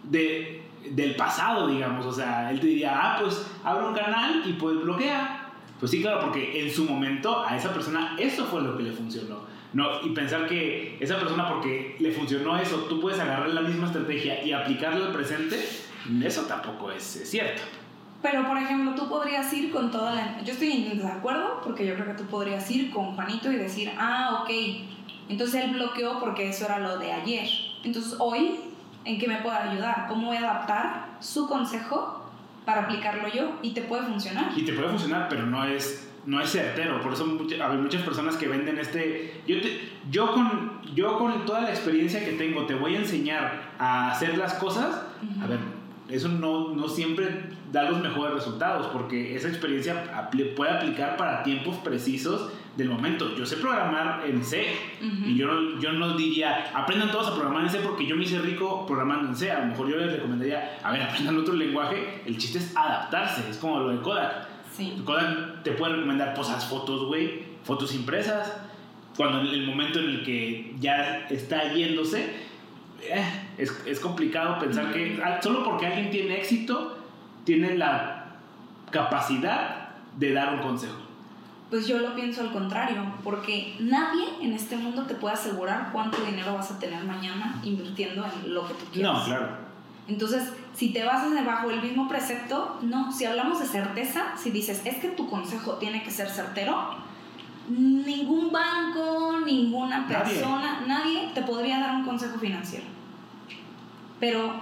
de, del pasado, digamos. O sea, él te diría, ah, pues abre un canal y pues bloquea. Pues sí, claro, porque en su momento a esa persona eso fue lo que le funcionó. No, y pensar que esa persona porque le funcionó eso, tú puedes agarrar la misma estrategia y aplicarla al presente, eso tampoco es, es cierto. Pero, por ejemplo, tú podrías ir con toda la... Yo estoy en desacuerdo porque yo creo que tú podrías ir con Juanito y decir, ah, ok, entonces él bloqueó porque eso era lo de ayer. Entonces, hoy, ¿en qué me puede ayudar? ¿Cómo voy a adaptar su consejo para aplicarlo yo? Y te puede funcionar. Y te puede funcionar, pero no es, no es certero. Por eso hay muchas personas que venden este... Yo, te- yo, con, yo con toda la experiencia que tengo te voy a enseñar a hacer las cosas. A ver, eso no, no siempre da los mejores resultados porque esa experiencia puede aplicar para tiempos precisos del momento. Yo sé programar en C y yo, no- yo no diría, aprendan todos a programar en C porque yo me hice rico programando en C. A lo mejor yo les recomendaría, a ver, aprendan otro lenguaje. El chiste es adaptarse, es como lo de Kodak. Sí. Kodak te puede recomendar, pues haz fotos, güey, fotos impresas. Cuando en el momento en el que ya está yéndose, eh, es, es complicado pensar que ah, solo porque alguien tiene éxito, tiene la capacidad de dar un consejo. Pues yo lo pienso al contrario, porque nadie en este mundo te puede asegurar cuánto dinero vas a tener mañana invirtiendo en lo que tú quieras. No, claro. Entonces, si te basas bajo el mismo precepto, no. Si hablamos de certeza, si dices, es que tu consejo tiene que ser certero, ningún banco, ninguna persona, nadie, te podría dar un consejo financiero. Pero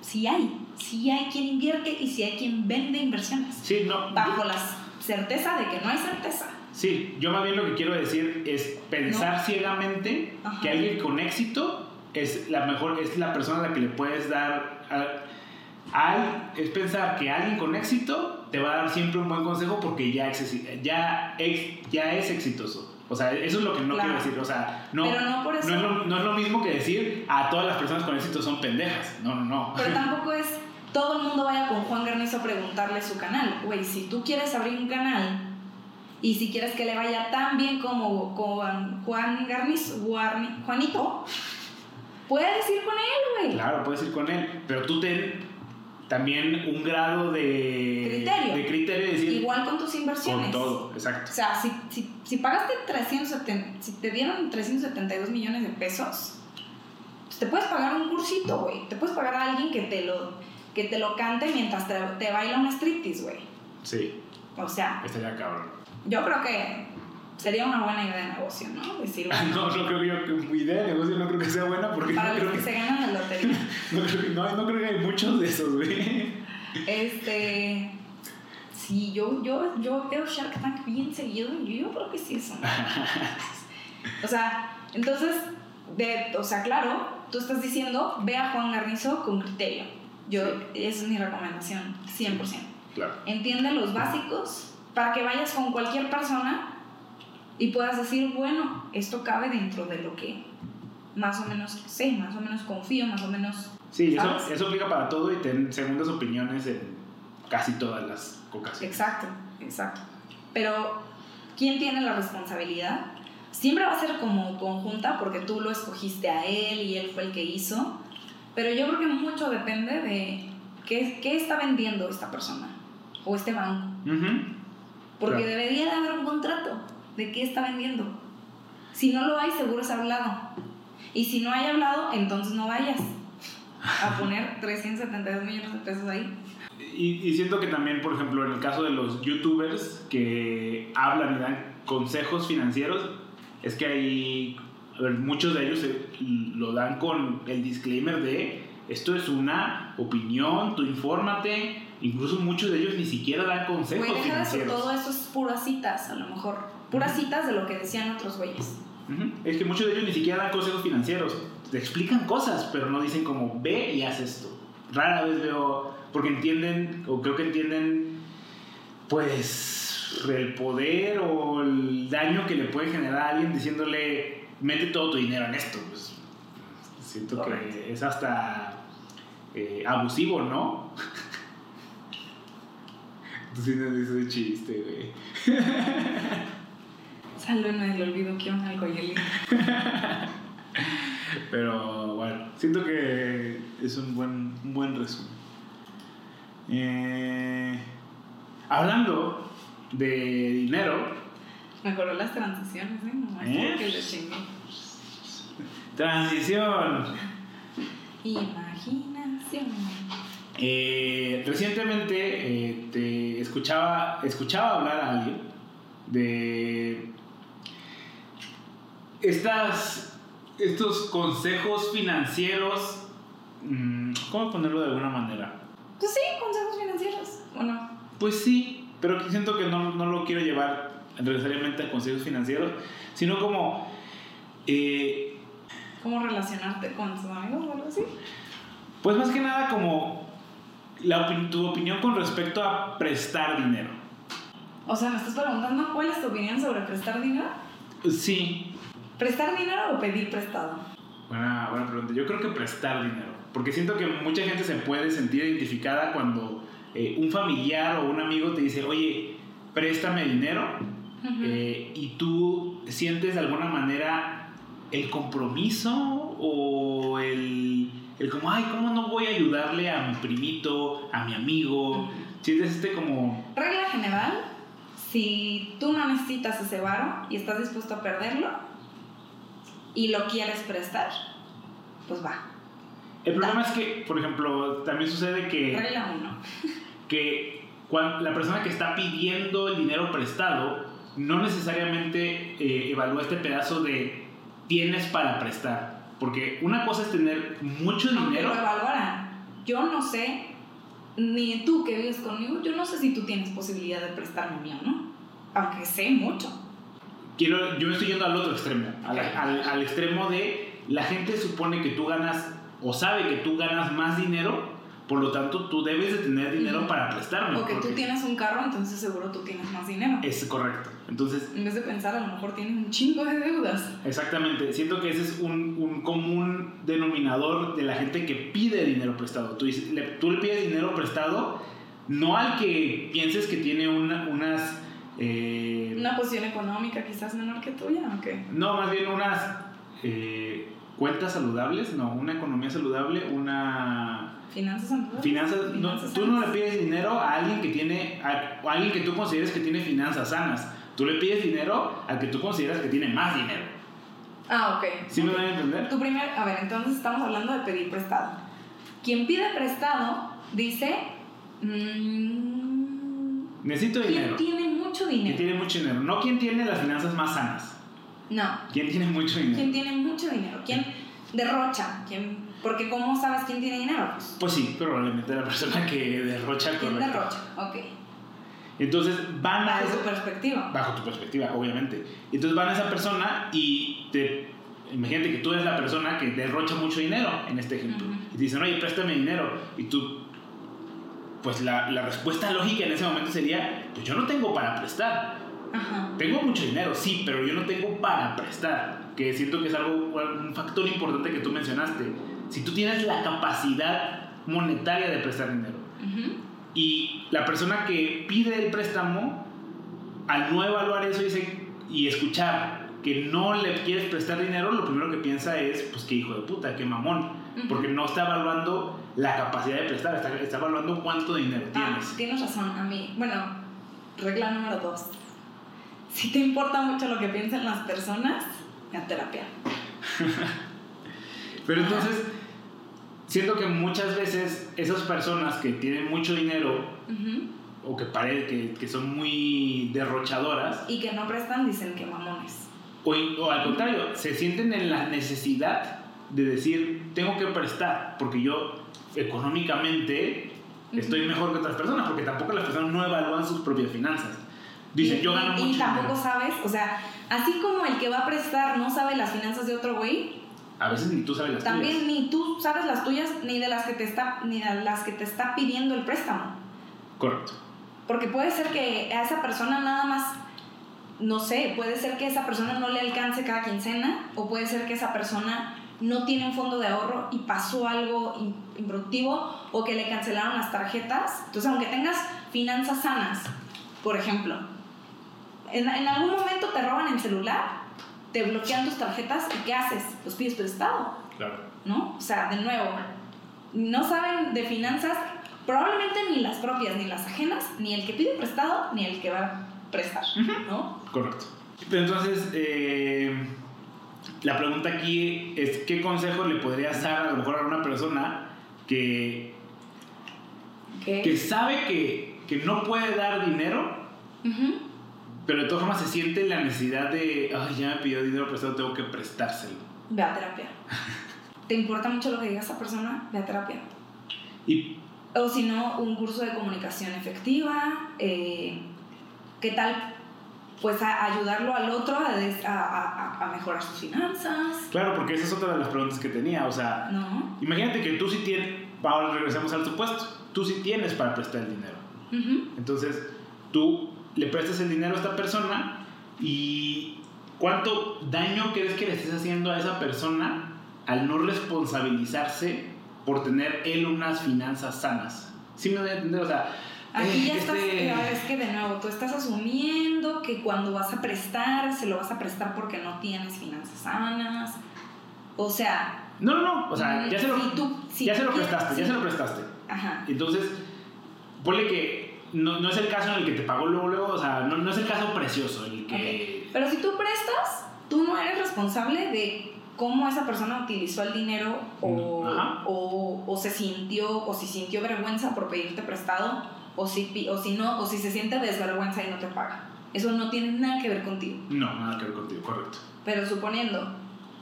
sí hay, sí hay quien invierte y sí hay quien vende inversiones. Sí, no. Bajo la certeza de que no hay certeza. sí, yo más bien lo que quiero decir es pensar ciegamente Ajá. que alguien con éxito es la mejor, es la persona a la que le puedes dar. a- al- es pensar que alguien con éxito te va a dar siempre un buen consejo porque ya, es- ya, ex- ya es exitoso. O sea, eso es lo que no Claro. quiero decir. O sea, no, no eso- es lo, no es lo mismo que decir a todas las personas con éxito son pendejas. No, no, no. Pero tampoco es todo el mundo vaya con Juan Garnizo a preguntarle su canal. Güey, si tú quieres abrir un canal y si quieres que le vaya tan bien como con Juan Garnizo, Juanito, puedes ir con él, güey. Claro, puedes ir con él, pero tú ten también un grado de Criterio. de criterio decir Igual con tus inversiones. con todo, exacto. O sea, si, si, si pagaste 370, si te dieron 372 millones de pesos, pues te puedes pagar un cursito, güey. Te puedes pagar a alguien que te lo, que te lo cante mientras te, te baila un striptease, güey. Sí, O sea, estaría cabrón. yo creo que sería una buena idea de negocio, ¿no? Decir, bueno, No, no creo que yo idea de negocio no creo que sea buena porque para no los creo que que, se ganan la lotería. no, creo que- no, no creo que hay muchos de esos, güey. Este. Sí, yo, yo, yo veo Shark Tank bien seguido y yo creo que sí es una. O sea, entonces, de, o sea, claro, tú estás diciendo, ve a Juan Garnizo con criterio. Yo, esa es mi recomendación, 100%. Claro. Entiende los básicos para que vayas con cualquier persona y puedas decir, bueno, esto cabe dentro de lo que más o menos sé, más o menos confío, más o menos... Sí, eso, ¿Sabes? eso aplica para todo y ten segundas opiniones en casi todas las ocasiones. Exacto, exacto. Pero, ¿quién tiene la responsabilidad? Siempre va a ser como conjunta porque tú lo escogiste a él y él fue el que hizo. Pero yo creo que mucho depende de qué, qué está vendiendo esta persona o este banco. Porque Claro. debería de haber un contrato de qué está vendiendo. Si no lo hay, seguro es hablado. Y si no hay hablado, entonces no vayas a poner 372 millones de pesos ahí. Y, y siento que también, por ejemplo, en el caso de los youtubers que hablan y dan consejos financieros, es que hay, a ver, muchos de ellos eh, lo dan con el disclaimer de esto es una opinión, tú infórmate, incluso muchos de ellos ni siquiera dan consejos eso, financieros. todo eso es puras citas, a lo mejor. Puras citas de lo que decían otros güeyes. Es que muchos de ellos ni siquiera dan consejos financieros. Te explican cosas, pero no dicen como ve y haz esto. Rara vez veo, porque entienden, o creo que entienden, pues, el poder o el daño que le puede generar a alguien diciéndole, mete todo tu dinero en esto. Pues, siento Correcto. que es hasta eh, abusivo, ¿no? Tú sí me dices chiste, güey. Sálvenme del olvido, quiero un alcoholito. Pero bueno, siento que es un buen, un buen resumen. Eh, hablando de dinero, Mejoró las transiciones, ¿eh? No, ¿Eh? que le chingué. transición. Imaginación. Eh, recientemente eh, te escuchaba, escuchaba hablar a alguien de estas, estos consejos financieros. mm, ¿Cómo ponerlo de alguna manera? Pues sí, consejos financieros. Bueno, Pues sí, pero siento que no, no lo quiero llevar necesariamente a consejos financieros, sino como, eh, ¿cómo relacionarte con tus amigos o algo así? pues más que nada como la opin- tu opinión con respecto a prestar dinero. O sea, me estás preguntando cuál es tu opinión sobre prestar dinero. Sí, ¿Prestar dinero o pedir prestado? buena, buena pregunta. Yo creo que prestar dinero, porque siento que mucha gente se puede sentir identificada cuando eh, un familiar o un amigo te dice, oye, préstame dinero. Eh, y tú sientes de alguna manera el compromiso o el, el como, ay, ¿cómo no voy a ayudarle a mi primito, a mi amigo? Ujú. Sientes este como, Regla general, si tú no necesitas ese varo y estás dispuesto a perderlo y lo quieres prestar, pues va. el problema es que, por ejemplo, también sucede que, Regla 1. que la persona que está pidiendo el dinero prestado no necesariamente eh, evalúa este pedazo de tienes para prestar. Porque una cosa es tener mucho Aunque dinero. lo evaluaran. Yo no sé, ni tú que vives conmigo, yo no sé si tú tienes posibilidad de prestarme a mí o no. Aunque sé mucho. Quiero, yo me estoy yendo al otro extremo, al, al- al extremo de la gente supone que tú ganas o sabe que tú ganas más dinero, por lo tanto tú debes de tener dinero para prestarme. O que tú porque- tienes un carro, entonces seguro tú tienes más dinero. Es correcto. Entonces, En vez de pensar, a lo mejor tienes un chingo de deudas. exactamente, siento que ese es un, un común denominador de la gente que pide dinero prestado. Tú, le, tú le pides dinero prestado no al que pienses que tiene una- unas... eh, Una posición económica quizás menor que tuya, ¿o qué? No, más bien unas eh, cuentas saludables, no, una economía saludable, una Finanzas saludables. finanzas. no, tú no le pides dinero a alguien que tiene, a, a alguien que tú consideres que tiene finanzas sanas. Tú le pides dinero al que tú consideras que tiene más dinero. Ah, ok. ¿Sí me Ok. van a entender? Tu primer, a ver, entonces estamos hablando de pedir prestado. Quien pide prestado dice, mm, Necesito ¿quién dinero. tiene mucho dinero? tiene mucho dinero. No quien tiene las finanzas más sanas. No, Quien tiene mucho dinero. ¿quién tiene mucho dinero? ¿Quién derrocha? ¿Quién, porque ¿cómo sabes quién tiene dinero? Pues, Pues sí, probablemente la persona que derrocha ¿quién correcto. derrocha? Ok. Entonces van a Bajo tu perspectiva. bajo tu perspectiva, obviamente. Entonces van a esa persona y te. Imagínate que tú eres la persona que derrocha mucho dinero en este ejemplo. Ujú. Y te dicen, oye, préstame dinero. Y tú. Pues la, la respuesta lógica en ese momento sería: Pues yo no tengo para prestar. Ajá. Tengo mucho dinero, sí, pero yo no tengo para prestar. Que siento que es algo, un factor importante que tú mencionaste. Si tú tienes la capacidad monetaria de prestar dinero y la persona que pide el préstamo, al no evaluar eso dice, y escuchar que no le quieres prestar dinero, lo primero que piensa es, pues qué hijo de puta, qué mamón. Porque no está evaluando la capacidad de prestar, está, está evaluando cuánto dinero Ah, tienes. tienes razón, a mí. Bueno, regla número dos. Si te importa mucho lo que piensan las personas, ve a terapia. Pero entonces, siento que muchas veces esas personas que tienen mucho dinero o que, pare, que, que son muy derrochadoras, Y que no prestan, dicen que mamones. o, o al contrario, se sienten en la necesidad de decir, tengo que prestar, porque yo económicamente estoy Ujú. mejor que otras personas, porque tampoco las personas no evalúan sus propias finanzas. Dicen, Y- yo gano y, mucho. Y tampoco dinero". sabes, o sea, así como el que va a prestar no sabe las finanzas de otro güey, A veces ni tú sabes las también tuyas. ni tú sabes las tuyas ni de las que te está ni de las que te está pidiendo el préstamo. Correcto. Porque puede ser que a esa persona nada más no sé, puede ser que esa persona no le alcance cada quincena o puede ser que esa persona no tiene un fondo de ahorro y pasó algo im- improductivo o que le cancelaron las tarjetas. Entonces, aunque tengas finanzas sanas, por ejemplo, en, en algún momento te roban el celular, te bloquean tus tarjetas y ¿qué haces? Los pides prestado. Claro. ¿no? O sea, de nuevo, no saben de finanzas, probablemente ni las propias, ni las ajenas, ni el que pide prestado, ni el que va a prestar, ¿no? Correcto. Pero entonces, eh, la pregunta aquí es, ¿qué consejo le podrías dar a lo mejor a una persona que, Que, que sabe que, que no puede dar dinero, pero de todas formas se siente la necesidad de, ay, ya me pidió dinero prestado, tengo que prestárselo? Ve a terapia. ¿Te importa mucho lo que diga esa persona? Ve a terapia. Y O si no, un curso de comunicación efectiva. eh, ¿Qué tal? Pues a ayudarlo al otro a, des- a- a- a mejorar sus finanzas, claro, porque esa es otra de las preguntas que tenía, o sea, ¿no? imagínate que tú sí tienes, ahora regresamos al supuesto, tú sí tienes para prestar el dinero. Ujú. Entonces, tú le prestas el dinero a esta persona y ¿cuánto daño crees que le estés haciendo a esa persona al no responsabilizarse por tener él unas finanzas sanas? ¿Sí me voy a entender? O sea, Aquí eh, ya estás, este- ver, es que de nuevo, tú estás asumiendo que cuando vas a prestar, se lo vas a prestar porque no tienes finanzas sanas. O sea, No, no, no, o sea, ya se lo, si tú- si ya se lo prestaste, ya se lo prestaste. ajá. Entonces, ponle que no, no es el caso en el que te pagó luego, luego, o sea, no, no es el caso precioso, el que... Pero si tú prestas, tú no eres responsable de cómo esa persona utilizó el dinero o, o, o se sintió o si sintió vergüenza por pedirte prestado o si, o si no o si se siente desvergüenza y no te paga. Eso no tiene nada que ver contigo. No, nada que ver contigo, correcto. Pero suponiendo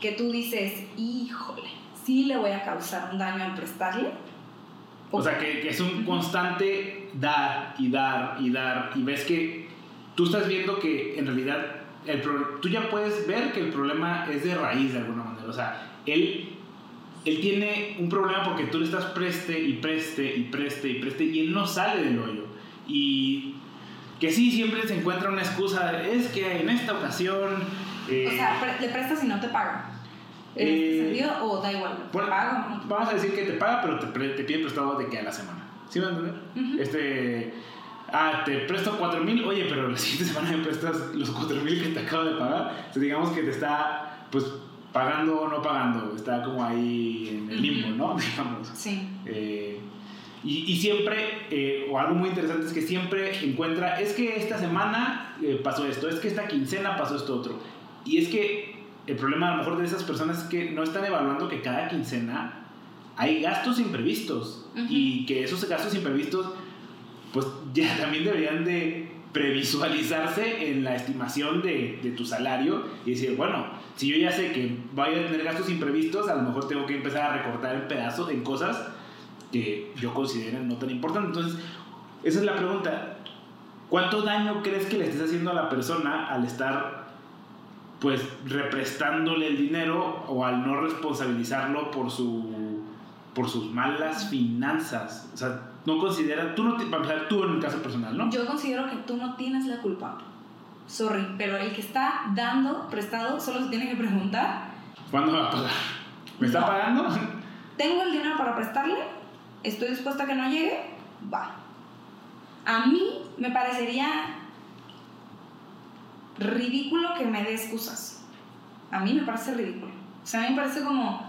que tú dices, híjole, sí le voy a causar un daño al prestarle. O sea, que, que es un constante dar y dar y dar y ves que tú estás viendo que en realidad el pro- tú ya puedes ver que el problema es de raíz de alguna manera. O sea, él, él tiene un problema porque tú le estás preste y preste y preste y preste y él no sale del hoyo. Y que sí, siempre se encuentra una excusa, es que en esta ocasión... eh, o sea, pre- le prestas y no te paga. ¿En Eh, este sentido? ¿O da igual? ¿Te bueno, paga o no Vamos a decir que te paga, pero te, te pide prestado de que a la semana. ¿Sí me a entender? Ujú. Este. Ah, te presto 4 mil, oye, pero la siguiente semana me prestas los 4 mil que te acabo de pagar. Entonces, digamos que te está, pues, pagando o no pagando. Está como ahí en el limbo, ¿no? Digamos. Sí. Eh, y, y siempre, eh, o algo muy interesante es que siempre encuentra, es que esta semana eh, pasó esto, es que esta quincena pasó esto otro. Y es que el problema a lo mejor de esas personas es que no están evaluando que cada quincena hay gastos imprevistos y que esos gastos imprevistos pues ya también deberían de previsualizarse en la estimación de, de tu salario y decir, bueno, si yo ya sé que voy a tener gastos imprevistos, a lo mejor tengo que empezar a recortar en pedazos en cosas que yo considero no tan importantes. Entonces, esa es la pregunta. ¿Cuánto daño crees que le estés haciendo a la persona al estar pues represtándole el dinero o al no responsabilizarlo por su por sus malas finanzas? O sea, no considera, tú no, para empezar, tú en el caso personal, ¿no? Yo considero que tú no tienes la culpa. Sorry, pero el que está dando prestado solo se tiene que preguntar, ¿Cuándo me va a pagar? ¿Me está No. pagando? ¿tengo el dinero para prestarle? ¿Estoy dispuesta a que no llegue? Va. A mí me parecería ridículo que me dé excusas. A mí me parece ridículo. O sea, a mí me parece como,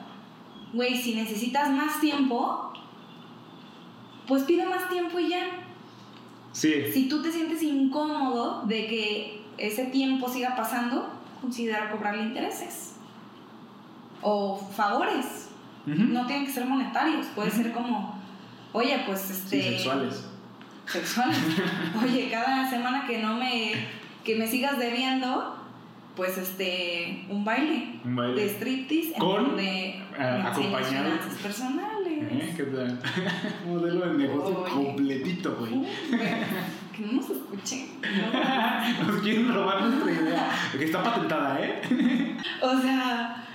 güey, si necesitas más tiempo, pues pide más tiempo y ya. Sí. Si tú te sientes incómodo de que ese tiempo siga pasando, considera cobrarle intereses o favores. No tienen que ser monetarios, puede ser como, oye, pues este... Sí, sexuales. Sexuales. Oye, cada semana que no me, que me sigas debiendo, pues este, un baile Un baile. de striptease en Con, donde eh, me enseñas acompañado. personales. ¿Eh? ¿Qué tal? Modelo de negocio Oye. completito, güey. Uh, que no nos escuchen. Nos quieren robar nuestra idea. Que está patentada, ¿eh? O sea,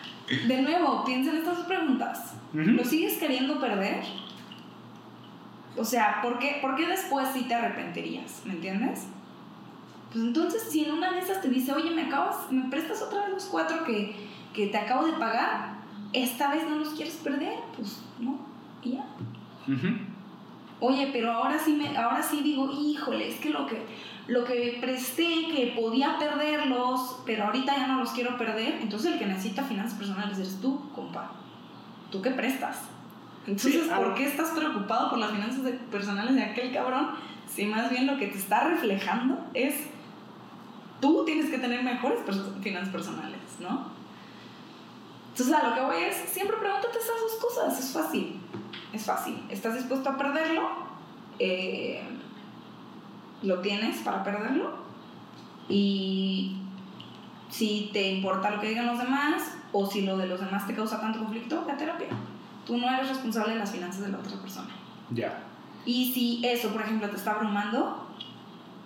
de nuevo, piensa en estas dos preguntas. Ujú. ¿Lo sigues queriendo perder? O sea, ¿por qué, por qué después sí te arrepentirías? ¿Me entiendes? Pues entonces, si en una de esas te dice, oye, me acabas, me prestas otra vez los cuatro que, que te acabo de pagar, esta vez no los quieres perder, pues no, y ya. Ujú. Oye, pero ahora sí me, ahora sí digo, híjole, es que lo que lo que presté que podía perderlos, pero ahorita ya no los quiero perder, entonces el que necesita finanzas personales eres tú, compa. Tú que prestas. Entonces, Sí, ¿por qué estás preocupado por las finanzas de- personales de aquel cabrón? Si más bien lo que te está reflejando es tú tienes que tener mejores perso- finanzas personales, ¿no? Entonces, a lo que voy es, siempre pregúntate esas dos cosas, es fácil, es fácil. ¿Estás dispuesto a perderlo? Eh, ¿Lo tienes para perderlo? Y si te importa lo que digan los demás o si lo de los demás te causa tanto conflicto, ve a terapia. Tú no eres responsable de las finanzas de la otra persona. Ya. Y si eso, por ejemplo, te está abrumando,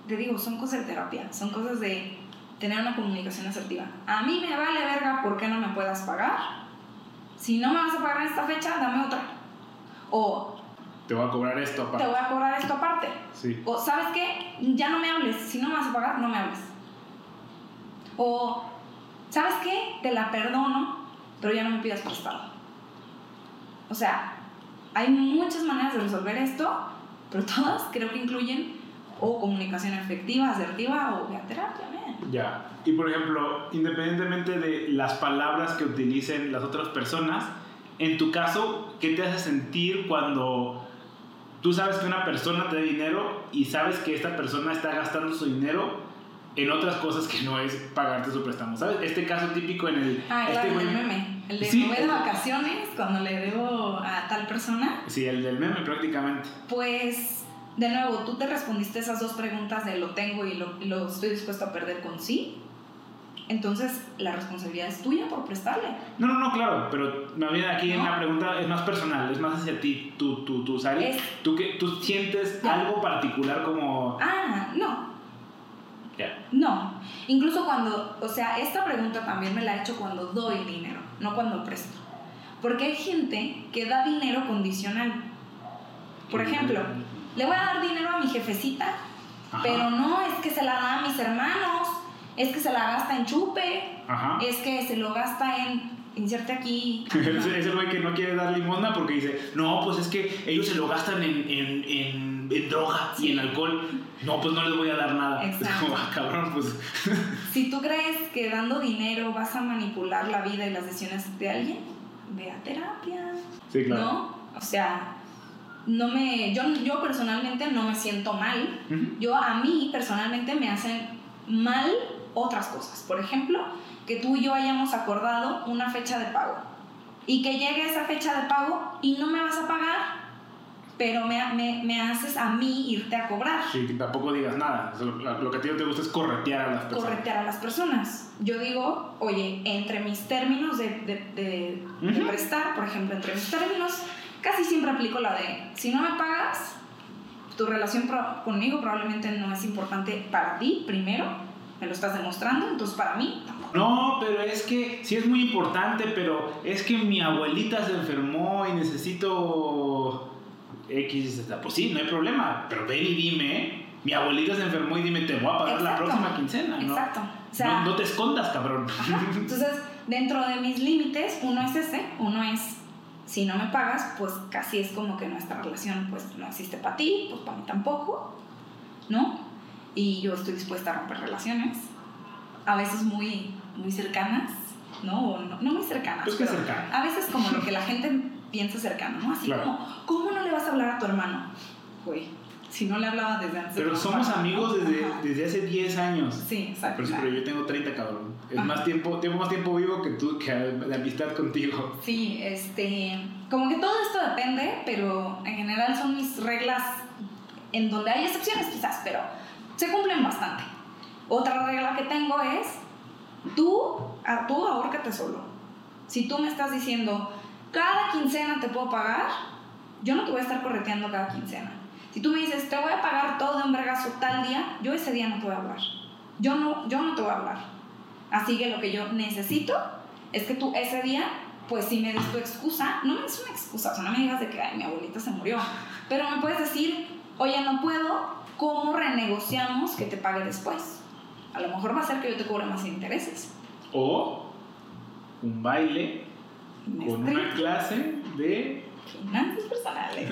te digo, son cosas de terapia, son cosas de tener una comunicación asertiva. A mí me vale verga por qué no me puedas pagar. Si no me vas a pagar en esta fecha, dame otra. O Te voy a cobrar esto te aparte. voy a cobrar esto aparte. Sí. O, ¿sabes qué? Ya no me hables. Si no me vas a pagar, no me hables. O, ¿sabes qué? Te la perdono, pero ya no me pidas prestado. O sea, hay muchas maneras de resolver esto, pero todas creo que incluyen o comunicación efectiva, asertiva o terapia, man. Ya. Y por ejemplo, independientemente de las palabras que utilicen las otras personas, en tu caso, ¿qué te hace sentir cuando tú sabes que una persona te da dinero y sabes que esta persona está gastando su dinero en otras cosas que no es pagarte su préstamo? ¿Sabes? Este caso típico en el... Ah, este claro, el meme. El de Sí. voy de vacaciones cuando le debo a tal persona. Sí, el del meme prácticamente. Pues, de nuevo, tú te respondiste esas dos preguntas de lo tengo y lo, lo estoy dispuesto a perder con sí. Entonces, la responsabilidad es tuya por prestarle. No, no, no, claro, pero más bien aquí en la pregunta es más personal, es más hacia ti, tú, tú, tú, Sari. Es- ¿Tú, que, ¿Tú sientes algo particular como... Ah, no, Ya. no. Incluso cuando, o sea, esta pregunta también me la he hecho cuando doy dinero, no cuando presto. Porque hay gente que da dinero condicional. Por ejemplo, le voy a dar dinero a mi jefecita, Ajá. pero no es que se la da a mis hermanos, es que se la gasta en chupe, Ajá. es que se lo gasta en inserte aquí. Es el güey que no quiere dar limosna porque dice, no, pues es que ellos se lo gastan en, en, en, en droga y en alcohol. No, pues no les voy a dar nada. Exacto. como, ah, cabrón, pues... Si tú crees que dando dinero vas a manipular la vida y las decisiones de alguien, ve a terapia. Sí, claro. ¿No? O sea, no me, yo, yo personalmente no me siento mal. Yo a mí personalmente me hacen mal otras cosas. Por ejemplo, que tú y yo hayamos acordado una fecha de pago y que llegue esa fecha de pago y no me vas a pagar, pero me, me, me haces a mí irte a cobrar. Sí, que tampoco digas nada. Lo, que a ti no te gusta es corretear a las personas. corretear a las personas. Yo digo, oye, entre mis términos de, de, de- de Ujú. prestar, por ejemplo, entre mis términos, casi siempre aplico la de, si no me pagas, tu relación pro- conmigo probablemente no es importante para ti primero, me lo estás demostrando, entonces para mí tampoco. No, pero es que sí es muy importante, pero es que mi abuelita se enfermó y necesito X Z. Pues sí, no hay problema, pero ven y dime, mi abuelita se enfermó y dime, te voy a pagar la próxima quincena, ¿no? Exacto. O sea, no, no te escondas, cabrón. Ajá. Entonces, dentro de mis límites, uno es ese, uno es, si no me pagas, pues casi es como que nuestra relación pues no existe para ti, pues para mí tampoco, ¿no? Y yo estoy dispuesta a romper relaciones, a veces muy, muy cercanas, ¿no? O no, no muy cercanas, Pues que pero cercano. a veces como lo que la gente piensa cercano, ¿no? Así Claro. como, ¿cómo no le vas a hablar a tu hermano? Güey, Si no le hablaba desde antes. Pero somos amigos desde, desde hace 10 años. Sí, exacto. Pero, pero yo tengo 30, cabrón. Es más tiempo, tengo más tiempo vivo que tú, que de amistad contigo. Sí, este, como que todo esto depende, pero en general son mis reglas en donde hay excepciones quizás, pero se cumplen bastante. Otra regla que tengo es, tú, a, tú ahórcate solo. Si tú me estás diciendo, cada quincena te puedo pagar, yo no te voy a estar correteando cada quincena. Si tú me dices, te voy a pagar todo de un vergazo tal día, yo ese día no te voy a hablar. Yo no, yo no te voy a hablar. Así que lo que yo necesito es que tú ese día, pues si me des tu excusa, no me des una excusa, o sea, no me digas de que, ay, mi abuelita se murió, pero me puedes decir, oye, no puedo, ¿cómo renegociamos que te pague después? A lo mejor va a ser que yo te cobre más intereses. O un baile con una clase de finanzas personales.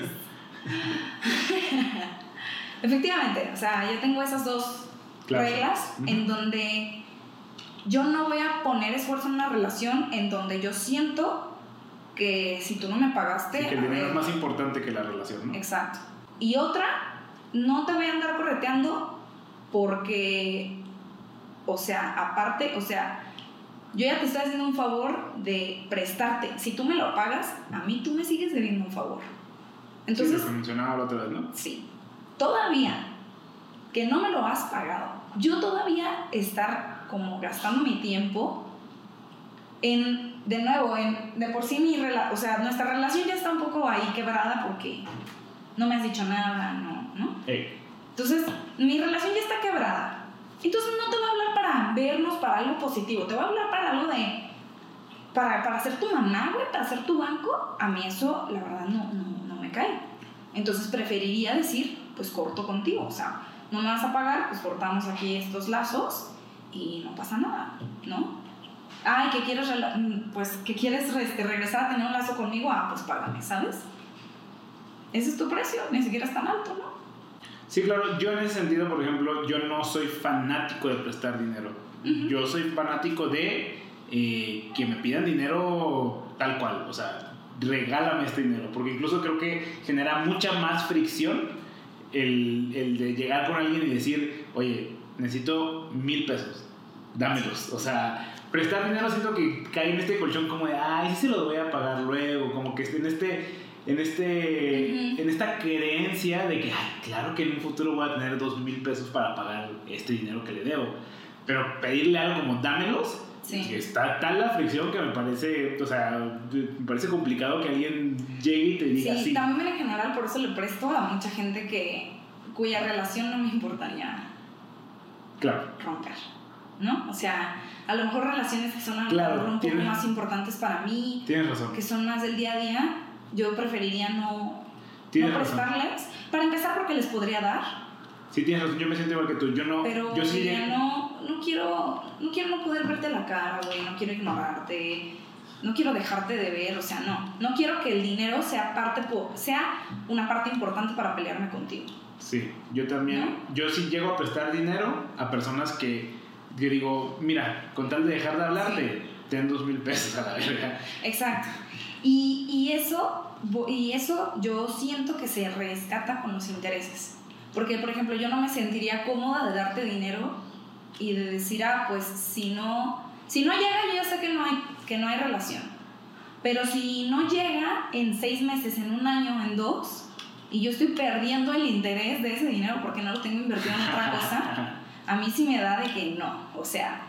Efectivamente, o sea, yo tengo esas dos reglas en donde yo no voy a poner esfuerzo en una relación en donde yo siento que si tú no me pagaste... que el dinero es más importante que la relación, ¿no? Exacto. Y otra, no te voy a andar correteando porque, o sea, aparte, o sea, yo ya te estoy haciendo un favor de prestarte. Si tú me lo pagas, a mí tú me sigues debiendo un favor. Entonces, sí, mencionaba la otra vez, ¿no? Sí. Todavía que no me lo has pagado, yo todavía estar como gastando mi tiempo en, de nuevo, en, de por sí mi relación, o sea, nuestra relación ya está un poco ahí quebrada porque no me has dicho nada, no, ¿no? Entonces, mi relación ya está quebrada. Entonces no te voy a hablar para vernos para algo positivo, te voy a hablar para algo de... Para, para ser tu mamá, güey, para ser tu banco, a mí eso, la verdad, no, no, no me cae. Entonces preferiría decir, pues corto contigo, o sea, no me vas a pagar, pues cortamos aquí estos lazos y no pasa nada, ¿no? Ay, que quieres, pues, que quieres este, regresar a tener un lazo conmigo, ah, pues págame, ¿sabes? Ese es tu precio, ni siquiera es tan alto, ¿no? Sí, claro, yo en ese sentido, por ejemplo, yo no soy fanático de prestar dinero. Yo soy fanático de eh, que me pidan dinero tal cual, o sea, regálame este dinero, porque incluso creo que genera mucha más fricción el, el de llegar con alguien y decir, oye, necesito mil pesos, dámelos, o sea, prestar dinero siento que cae en este colchón como de, ay, sí se lo voy a pagar luego, como que esté en este en, este, en esta creencia de que, ay, claro que en un futuro voy a tener dos mil pesos para pagar este dinero que le debo. Pero pedirle algo como dámelos, está tal la fricción que me parece, o sea, me parece complicado que alguien llegue y te diga sí. también en general por eso le presto a mucha gente que cuya relación no me importaría claro. romper, ¿no? O sea, a lo mejor relaciones que son claro, un poco más importantes para mí, tienes razón. que son más del día a día, yo preferiría no, no prestarles. Para empezar, porque les podría dar. Sí, tienes razón, yo me siento igual que tú. Yo no. Pero yo sí no, no quiero, no quiero no poder verte la cara, güey. No quiero ignorarte. No quiero dejarte de ver, o sea, no. No quiero que el dinero sea parte, sea una parte importante para pelearme contigo. Sí, yo también. Yo sí llego a prestar dinero a personas que, que digo, mira, con tal de dejar de hablarte, ten dos mil pesos a la verga. Exacto. Y, y, eso, y eso yo siento que se rescata con los intereses. Porque, por ejemplo, yo no me sentiría cómoda de darte dinero y de decir, ah, pues si no, si no llega, yo ya sé que no hay, que no hay relación. Pero si no llega en seis meses, en un año, en dos, y yo estoy perdiendo el interés de ese dinero porque no lo tengo invertido en otra cosa, a mí sí me da de que no. O sea,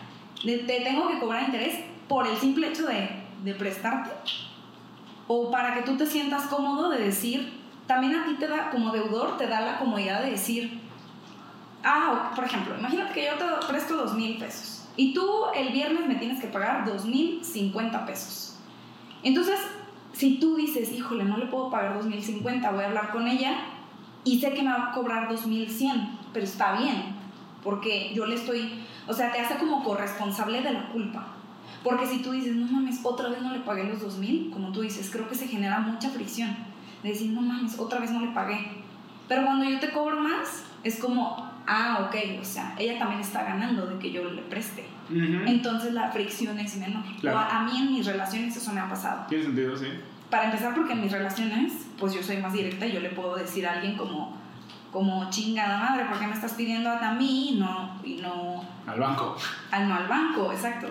te tengo que cobrar interés por el simple hecho de, de prestarte o para que tú te sientas cómodo de decir, también a ti te da, como deudor, te da la comodidad de decir, ah, por ejemplo, imagínate que yo te presto dos mil pesos y tú el viernes me tienes que pagar dos mil cincuenta pesos. Entonces, si tú dices, híjole, no le puedo pagar dos mil cincuenta, voy a hablar con ella y sé que me va a cobrar dos mil cien, pero está bien, porque yo le estoy, o sea, te hace como corresponsable de la culpa. Porque si tú dices, no mames, otra vez no le pagué los 2000, como tú dices, creo que se genera mucha fricción. De decir, no mames, otra vez no le pagué. Pero cuando yo te cobro más, es como, ah, ok, o sea, ella también está ganando de que yo le preste. Entonces la fricción es menor. a, mí en mis relaciones eso me ha pasado. Tiene sentido, sí. Para empezar, porque en mis relaciones, pues yo soy más directa y yo le puedo decir a alguien como, como chingada madre, ¿por qué me estás pidiendo a mí y no, y no al banco? Al, no al banco, exacto,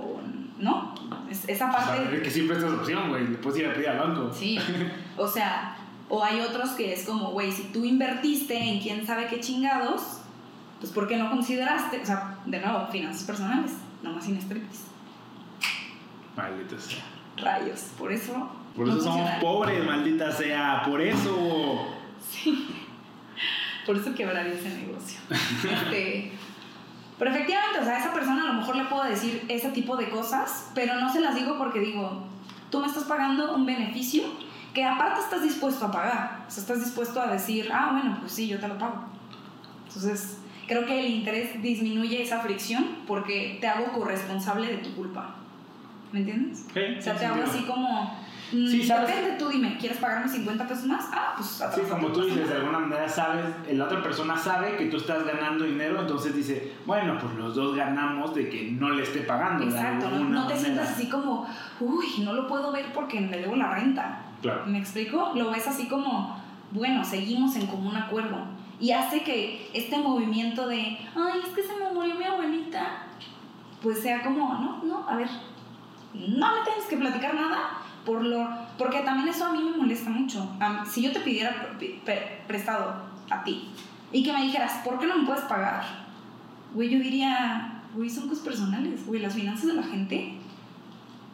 o, ¿no? Es, esa parte... O sea, que siempre esta opción, güey, le puedes ir a pedir al banco. Sí, o sea, o hay otros que es como, güey, si tú invertiste en quién sabe qué chingados, pues ¿por qué no consideraste? O sea, de nuevo, finanzas personales, nomás sin striptease. Maldita sea. Rayos, por eso... Por eso somos pobres, maldita sea, por eso. Sí. Por eso quebraría ese negocio. Este, pero efectivamente, o sea, a esa persona a lo mejor le puedo decir ese tipo de cosas, pero no se las digo porque digo, tú me estás pagando un beneficio que aparte estás dispuesto a pagar. O sea, estás dispuesto a decir, ah, bueno, pues sí, yo te lo pago. Entonces, creo que el interés disminuye esa fricción porque te hago corresponsable de tu culpa. ¿Me entiendes? o sea, te hago así como sí, ¿sabes? Depende, tú dime, ¿quieres pagarme 50 pesos más? Ah, pues Sí, como tú dices, de alguna manera sabes, la otra persona sabe que tú estás ganando dinero, entonces dice, bueno, pues los dos ganamos de que no le esté pagando. Exacto, no, te sientas así como, uy, no lo puedo ver porque me debo la renta. Claro. ¿Me explico? Lo ves así como, bueno, seguimos en común acuerdo. Y hace que este movimiento de, ay, es que se me murió mi abuelita, pues sea como, no, no, a ver, no me tienes que platicar nada por lo, porque también eso a mí me molesta mucho. si yo te pidiera prestado a ti y que me dijeras, ¿por qué no me puedes pagar? Güey, yo diría, güey, son cosas personales, güey, las finanzas de la gente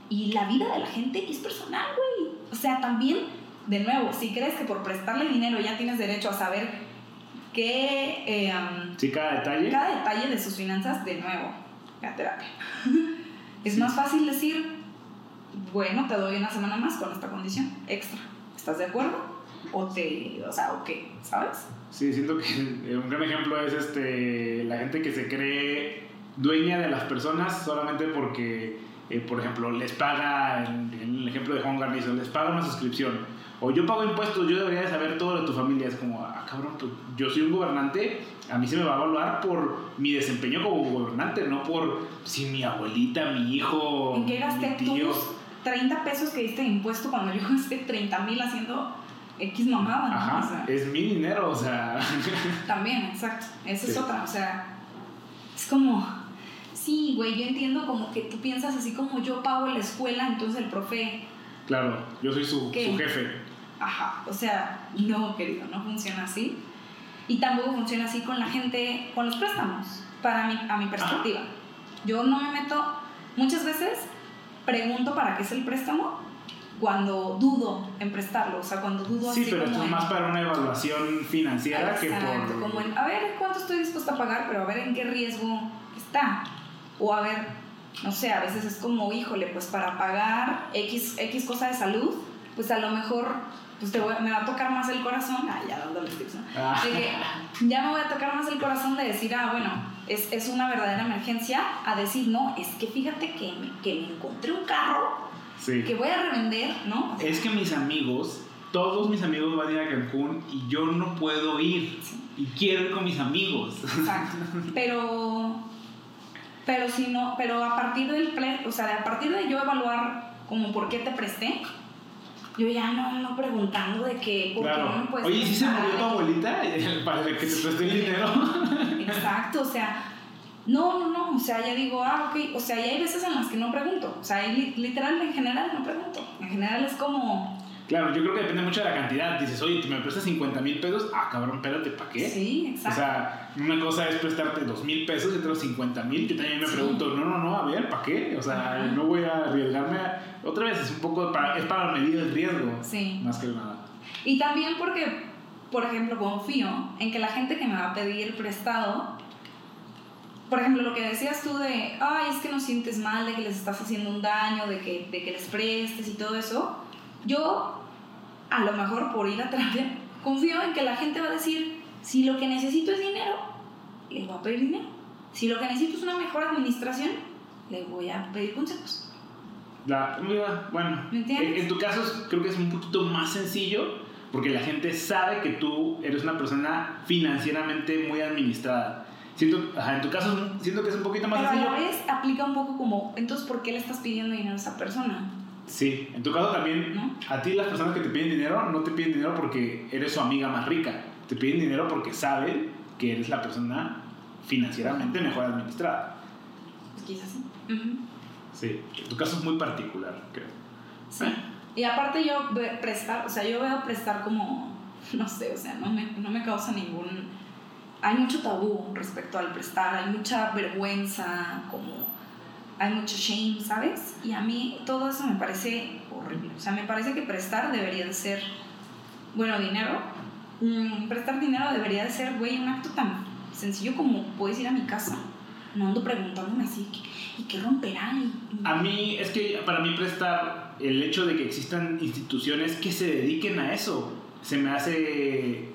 y la vida de la gente es personal, güey. O sea, también, de nuevo, si crees que por prestarle dinero ya tienes derecho a saber qué... Eh, sí, cada detalle. Cada detalle de sus finanzas, de nuevo, la terapia. es más fácil decir, bueno, te doy una semana más con esta condición extra. ¿Estás de acuerdo? O te, o sea, o qué, ¿sabes? Sí, siento que un gran ejemplo es este, la gente que se cree dueña de las personas solamente porque, eh, por ejemplo, les paga, en, el ejemplo de Juan Garnizo, les paga una suscripción. O yo pago impuestos, yo debería de saber todo de tu familia. Es como, ah, cabrón, pues, yo soy un gobernante, a mí se me va a evaluar por mi desempeño como gobernante, no por si mi abuelita, mi hijo, ¿En qué gasté mi tío. 30 pesos que diste de impuesto cuando yo gasté 30 mil haciendo X mamada, ¿no? Ajá, es mi dinero, o sea. También, exacto. Esa es otra, o sea, es como, sí, güey, yo entiendo como que tú piensas así como yo pago la escuela, entonces el profe... Claro, yo soy su, su jefe. Ajá, o sea, no, querido, no funciona así. Y tampoco funciona así con la gente, con los préstamos, para mi, a mi perspectiva. Yo no me meto, muchas veces pregunto para qué es el préstamo cuando dudo en prestarlo, o sea, cuando dudo Sí, pero esto es más para una evaluación financiera que por... como en, a ver, ¿cuánto estoy dispuesto a pagar? Pero a ver en qué riesgo está. O a ver, no sé, a veces es como, híjole, pues para pagar X, X cosa de salud, pues a lo mejor pues me va a tocar más el corazón, ah, ya dándole tips, ¿no? Ah. ya me voy a tocar más el corazón de decir, ah, bueno, es, es, una verdadera emergencia, a decir, no, es que fíjate que me, que me encontré un carro que voy a revender, ¿no? es que mis amigos, todos mis amigos van a ir a Cancún y yo no puedo ir. Y quiero ir con mis amigos. Exacto. Pero, pero si no, pero a partir del, o sea, a partir de yo evaluar como por qué te presté, yo ya no ando preguntando de que, ¿por qué no me puedes Oye, ¿sí se murió tu abuelita para que te presté el dinero? Exacto, o sea, no, no, no, o sea, ya digo, ah, ok, o sea, y hay veces en las que no pregunto, o sea, literal, en general no pregunto, en general es como Claro, yo creo que depende mucho de la cantidad. Dices, oye, me prestas 50 mil pesos, ah, cabrón, espérate, ¿para qué? Sí, exacto. O sea, una cosa es prestarte 2 mil pesos y otra 50 mil, que también me pregunto, no, no, no, a ver, ¿para qué? O sea, no voy a arriesgarme. Otra vez, es un poco, para, es para medir el riesgo. Sí. Más que nada. Y también porque, por ejemplo, confío en que la gente que me va a pedir prestado por ejemplo, lo que decías tú de, ay, es que no sientes mal, de que les estás haciendo un daño, de que, de que les prestes y todo eso, yo a lo mejor por ir a terapia, confío en que la gente va a decir, si lo que necesito es dinero, le voy a pedir dinero. Si lo que necesito es una mejor administración, le voy a pedir consejos. bueno, en, tu caso creo que es un poquito más sencillo porque la gente sabe que tú eres una persona financieramente muy administrada. Siento, en tu caso siento que es un poquito más sencillo. Pero a la vez aplica un poco como, entonces, ¿por qué le estás pidiendo dinero a esa persona? Sí, en tu caso también, a ti las personas que te piden dinero no te piden dinero porque eres su amiga más rica. te piden dinero porque saben que eres la persona financieramente mejor administrada. Pues quizás sí. Sí, tu caso es muy particular, creo. Sí. Y aparte yo prestar, o sea, yo veo prestar como, no sé, o sea, no me, no me causa ningún... Hay mucho tabú respecto al prestar, hay mucha vergüenza, como hay mucho shame, ¿sabes? Y a mí todo eso me parece horrible. O sea, me parece que prestar debería de ser, bueno, dinero. mm, prestar dinero debería de ser, güey, un acto tan sencillo como puedes ir a mi casa. No ando preguntándome así, ¿y qué y- A mí, es que para mí prestar el hecho de que existan instituciones que se dediquen a eso, se me hace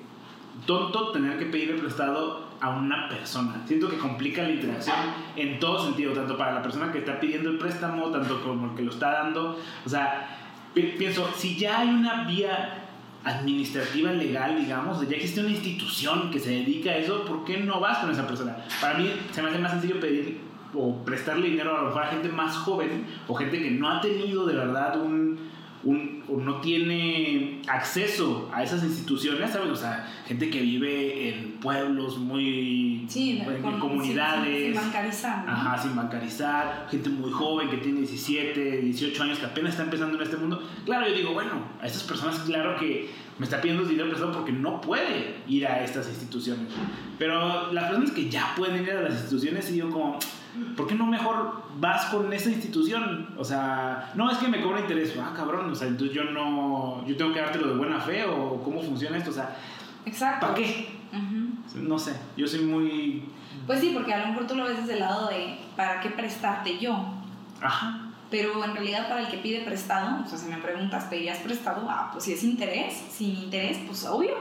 tonto tener que pedirle prestado a una persona. Siento que complica la interacción en todo sentido, tanto para la persona que está pidiendo el préstamo, tanto como el que lo está dando. O sea, pi- pienso, si ya hay una vía administrativa legal, digamos, ya existe una institución que se dedica a eso, ¿por qué no vas con esa persona? Para mí se me hace más sencillo pedir o prestarle dinero a lo mejor a gente más joven o gente que no ha tenido de verdad un, un o no tiene acceso a esas instituciones, ¿sabes? O sea, gente que vive en pueblos muy Sí, en con- comunidades. Sin, sin bancarizar. ¿no? Ajá, sin bancarizar, gente muy joven que tiene 17, 18 años que apenas está empezando en este mundo. Claro, yo digo, bueno, a estas personas claro que me está pidiendo dinero prestado porque no puede ir a estas instituciones. Pero las personas que ya pueden ir a las instituciones, digo como, ¿por qué no mejor vas con esa institución? O sea, no es que me cobra interés, ah, cabrón, o sea, entonces yo no, yo tengo que dártelo de buena fe o cómo funciona esto, o sea, Exacto. ¿para qué? Ujú. No sé, yo soy muy... Pues sí, porque a lo mejor tú lo ves desde el lado de ¿para qué prestarte yo? Ajá. Pero en realidad para el que pide prestado, o sea, si me preguntas, ¿pedirías prestado? Ah, pues si es interés, sin interés, pues obvio.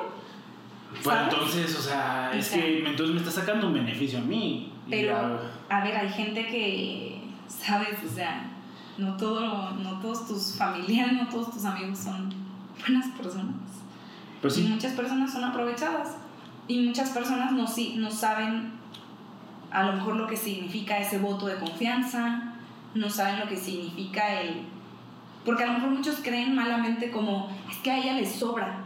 Bueno, ¿Sabes? entonces, o sea, O es sea- que entonces me está sacando un beneficio a mí. Pero, a ver, hay gente que, ¿sabes? O sea, no, todo, no todos tus familiares, no todos tus amigos son buenas personas. pues Y muchas personas son aprovechadas. Y muchas personas no, no saben a lo mejor lo que significa ese voto de confianza, no saben lo que significa el... Porque a lo mejor muchos creen malamente como, es que a ella le sobra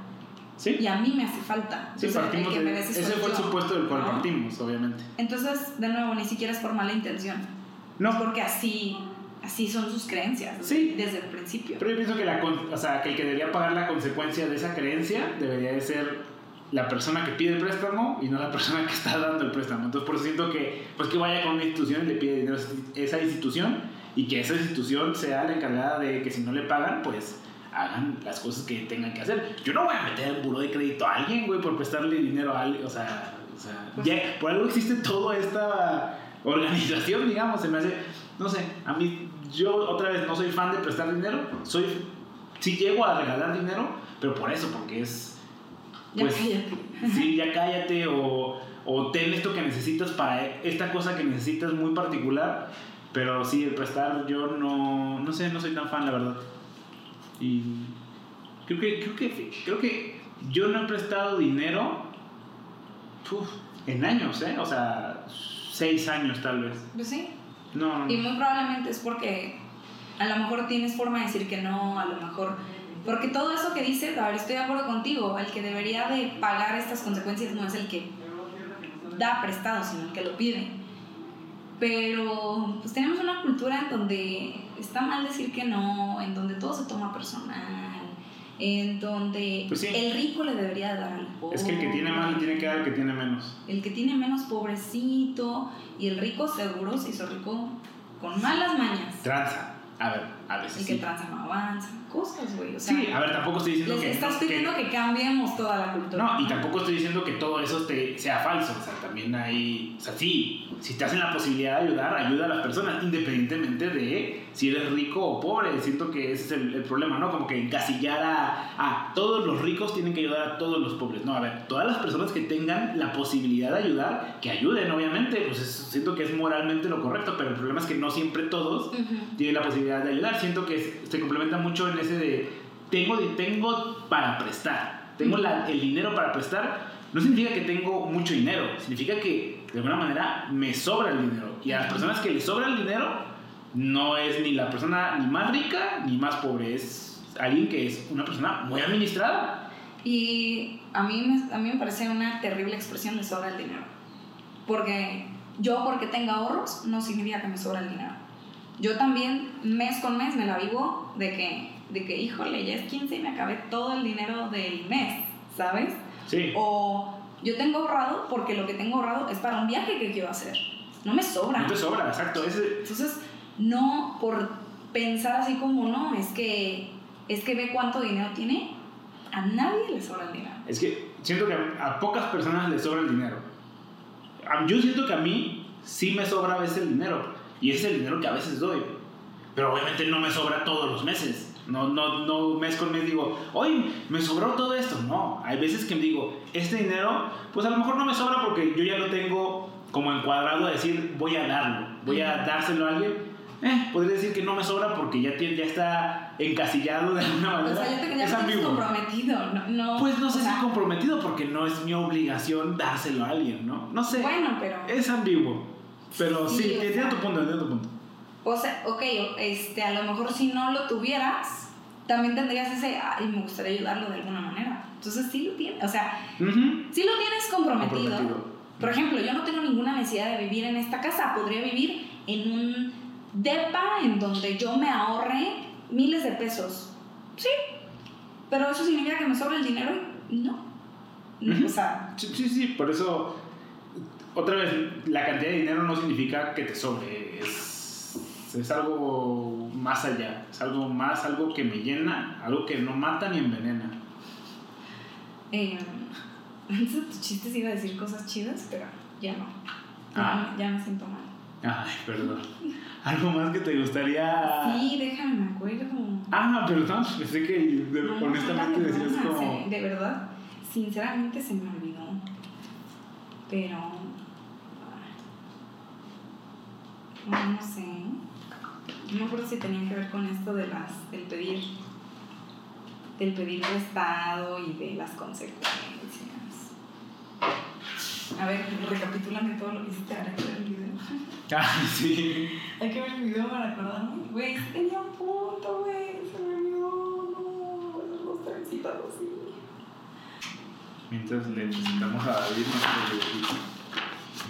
sí. y a mí me hace falta. Sí, Entonces, partimos que de- ese fue el supuesto del cual ¿no? partimos, obviamente. Entonces, de nuevo, ni siquiera es por mala intención. No, Es porque así, así son sus creencias Sí. desde el principio. pero yo pienso que, la, o sea, que el que debería pagar la consecuencia de esa creencia debería de ser la persona que pide el préstamo y no la persona que está dando el préstamo. Entonces, por eso siento que, pues que vaya con una institución y le pide dinero a esa institución y que esa institución sea la encargada de que si no le pagan, pues hagan las cosas que tengan que hacer. Yo no voy a meter en buró de crédito a alguien, güey, por prestarle dinero a alguien. O sea, o sea Pues- ya- por algo existe toda esta organización, digamos, se me hace, no sé, a mí, yo otra vez no soy fan de prestar dinero, soy, sí llego a regalar dinero, pero por eso, porque es, Ya pues, cállate. sí, ya cállate o, o ten esto que necesitas para esta cosa que necesitas muy particular, pero sí, el prestar yo no, no sé, no soy tan fan, la verdad. Y creo que, creo que, creo que yo no he prestado dinero uf, en años, ¿eh? O sea, seis años tal vez. Pues sí. No, no, Y muy probablemente es porque a lo mejor tienes forma de decir que no, a lo mejor... Porque todo eso que dices, a ver, estoy de acuerdo contigo, el que debería de pagar estas consecuencias no es el que da prestado, sino el que lo pide. Pero pues tenemos una cultura en donde está mal decir que no, en donde todo se toma personal, en donde Pues sí. el rico le debería dar al pobre. Es que el que tiene más le tiene que dar al que tiene menos. El que tiene menos pobrecito y el rico seguro se hizo rico con malas mañas. Tranza. A ver, a veces El que sí. tranza no avanza. Cosas, güey. O sea, Sí, a ver, tampoco estoy diciendo les que... estás pidiendo que, cambiemos toda la cultura. No, y tampoco estoy diciendo que todo eso te, sea falso. O sea, también hay. O sea, sí, si te hacen la posibilidad de ayudar, ayuda a las personas, independientemente de si eres rico o pobre. Siento que ese es el, el problema, ¿no? Como que encasillar a, a todos los ricos tienen que ayudar a todos los pobres. No, a ver, todas las personas que tengan la posibilidad de ayudar, que ayuden, obviamente. Pues es- siento que es moralmente lo correcto, pero el problema es que no siempre todos Ujú. tiene la posibilidad de ayudar. Siento que se complementa mucho en ese de tengo, tengo para prestar, tengo la- el dinero para prestar. No significa que tengo mucho dinero, significa que de alguna manera me sobra el dinero. Y a las personas que les sobra el dinero, no es ni la persona ni más rica ni más pobre, es alguien que es una persona muy administrada. Y a mí, me, a mí me parece una terrible expresión de sobra el dinero. Porque yo porque tenga ahorros no significa que me sobra el dinero. Yo también mes con mes me la vivo de que, de que híjole, ya es 15 y me acabé todo el dinero del mes, ¿sabes? Sí. O yo tengo ahorrado porque lo que tengo ahorrado es para un viaje que quiero hacer. No me sobra. No te sobra, exacto. Ese, Entonces, no por pensar así como, no, es que, es que ve cuánto dinero tiene, a nadie le sobra el dinero. Es que siento que a, pocas personas les sobra el dinero. Yo siento que a mí sí me sobra a veces el dinero. Y es el dinero que a veces doy. Pero obviamente no me sobra todos los meses. No, no, no mes con mes digo, hoy me sobró todo esto. No, hay veces que digo, este dinero, pues a lo mejor no me sobra porque yo ya lo tengo como encuadrado a decir, voy a darlo, voy a dárselo a alguien. Eh, podría decir que no me sobra porque ya, tiene, ya está encasillado de alguna O manera. sea, ya te, Es ambiguo. comprometido, no, no, Pues no sé o sea, si comprometido porque no es mi obligación dárselo a alguien, ¿no? No sé. Bueno, pero... Es ambiguo. Pero sí, Sí, entiendo tu punto, entiendo tu punto. O sea, ok, este, a lo mejor si no lo tuvieras, también tendrías ese, ay, me gustaría ayudarlo de alguna manera. Entonces sí lo tienes, o sea, Ujú. sí lo tienes comprometido. Comprometido. Por ejemplo, yo no tengo ninguna necesidad de vivir en esta casa, podría vivir en un depa en donde yo me ahorre miles de pesos. Sí, pero eso significa que me sobra el dinero y no. Ujú. O sea, Sí, sí, sí, por eso, otra vez, la cantidad de dinero no significa que te sobre. Es, es algo más allá. Es algo más, algo que me llena, algo que no mata ni envenena. eh, antes de tus chistes iba a decir cosas chidas, pero ya no. Ya, Ah. me- ya me siento mal. Ay, perdón. ¿Algo más que te gustaría...? Sí, déjame, me acuerdo. Ah, perdón, pensé que No, honestamente no, decías como... de verdad, sinceramente se me olvidó. Pero. No, sé. No me acuerdo si tenía que ver con esto de las, del pedir. Del pedir prestado y de las consecuencias. A ver, recapitúlame todo lo que hiciste ahora que ver el video. Ah, sí. Hay que ver el video para acordarme. Güey, tenía un punto, güey. Se me olvidó. No, los trencitos así. Mientras le presentamos a David nuestro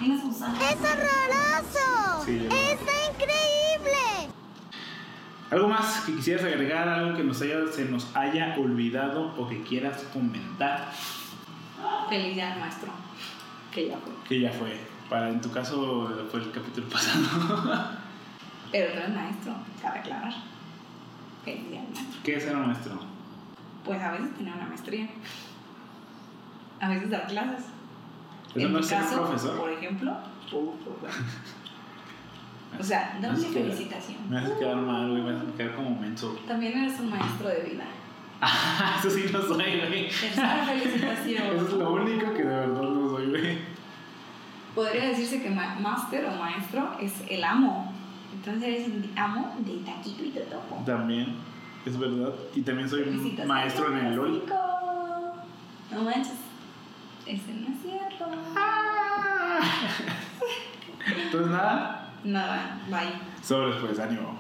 ¡Es horroroso! Sí. ¡Está increíble! ¿Algo más que quisieras agregar? ¿Algo que nos haya, se nos haya olvidado o que quieras comentar? Feliz día maestro. Que ya fue. Que ya fue. Para, en tu caso fue el capítulo pasado. Pero tú eres maestro, cabe aclarar. Feliz día maestro. ¿Qué es ser un maestro? Pues a veces tener una maestría. A veces dar clases. ¿Eso en no mi es caso, profesor? por ejemplo. O sea, Me doble haces quedar- felicitación. Me haces quedar mal, güey. Me haces quedar como menso. También eres un maestro de vida. Ah, eso sí no soy, güey. Tercera felicitación. Eso es lo único que de verdad no soy, güey. Podría decirse que ma- máster o maestro es el amo. Entonces eres un amo de taquito y totopo. También, es verdad. Y también soy un maestro en el LOL. chico. No manches. Ese no es cierto. Entonces, nada, Nada, bye. sobres pues, ánimo.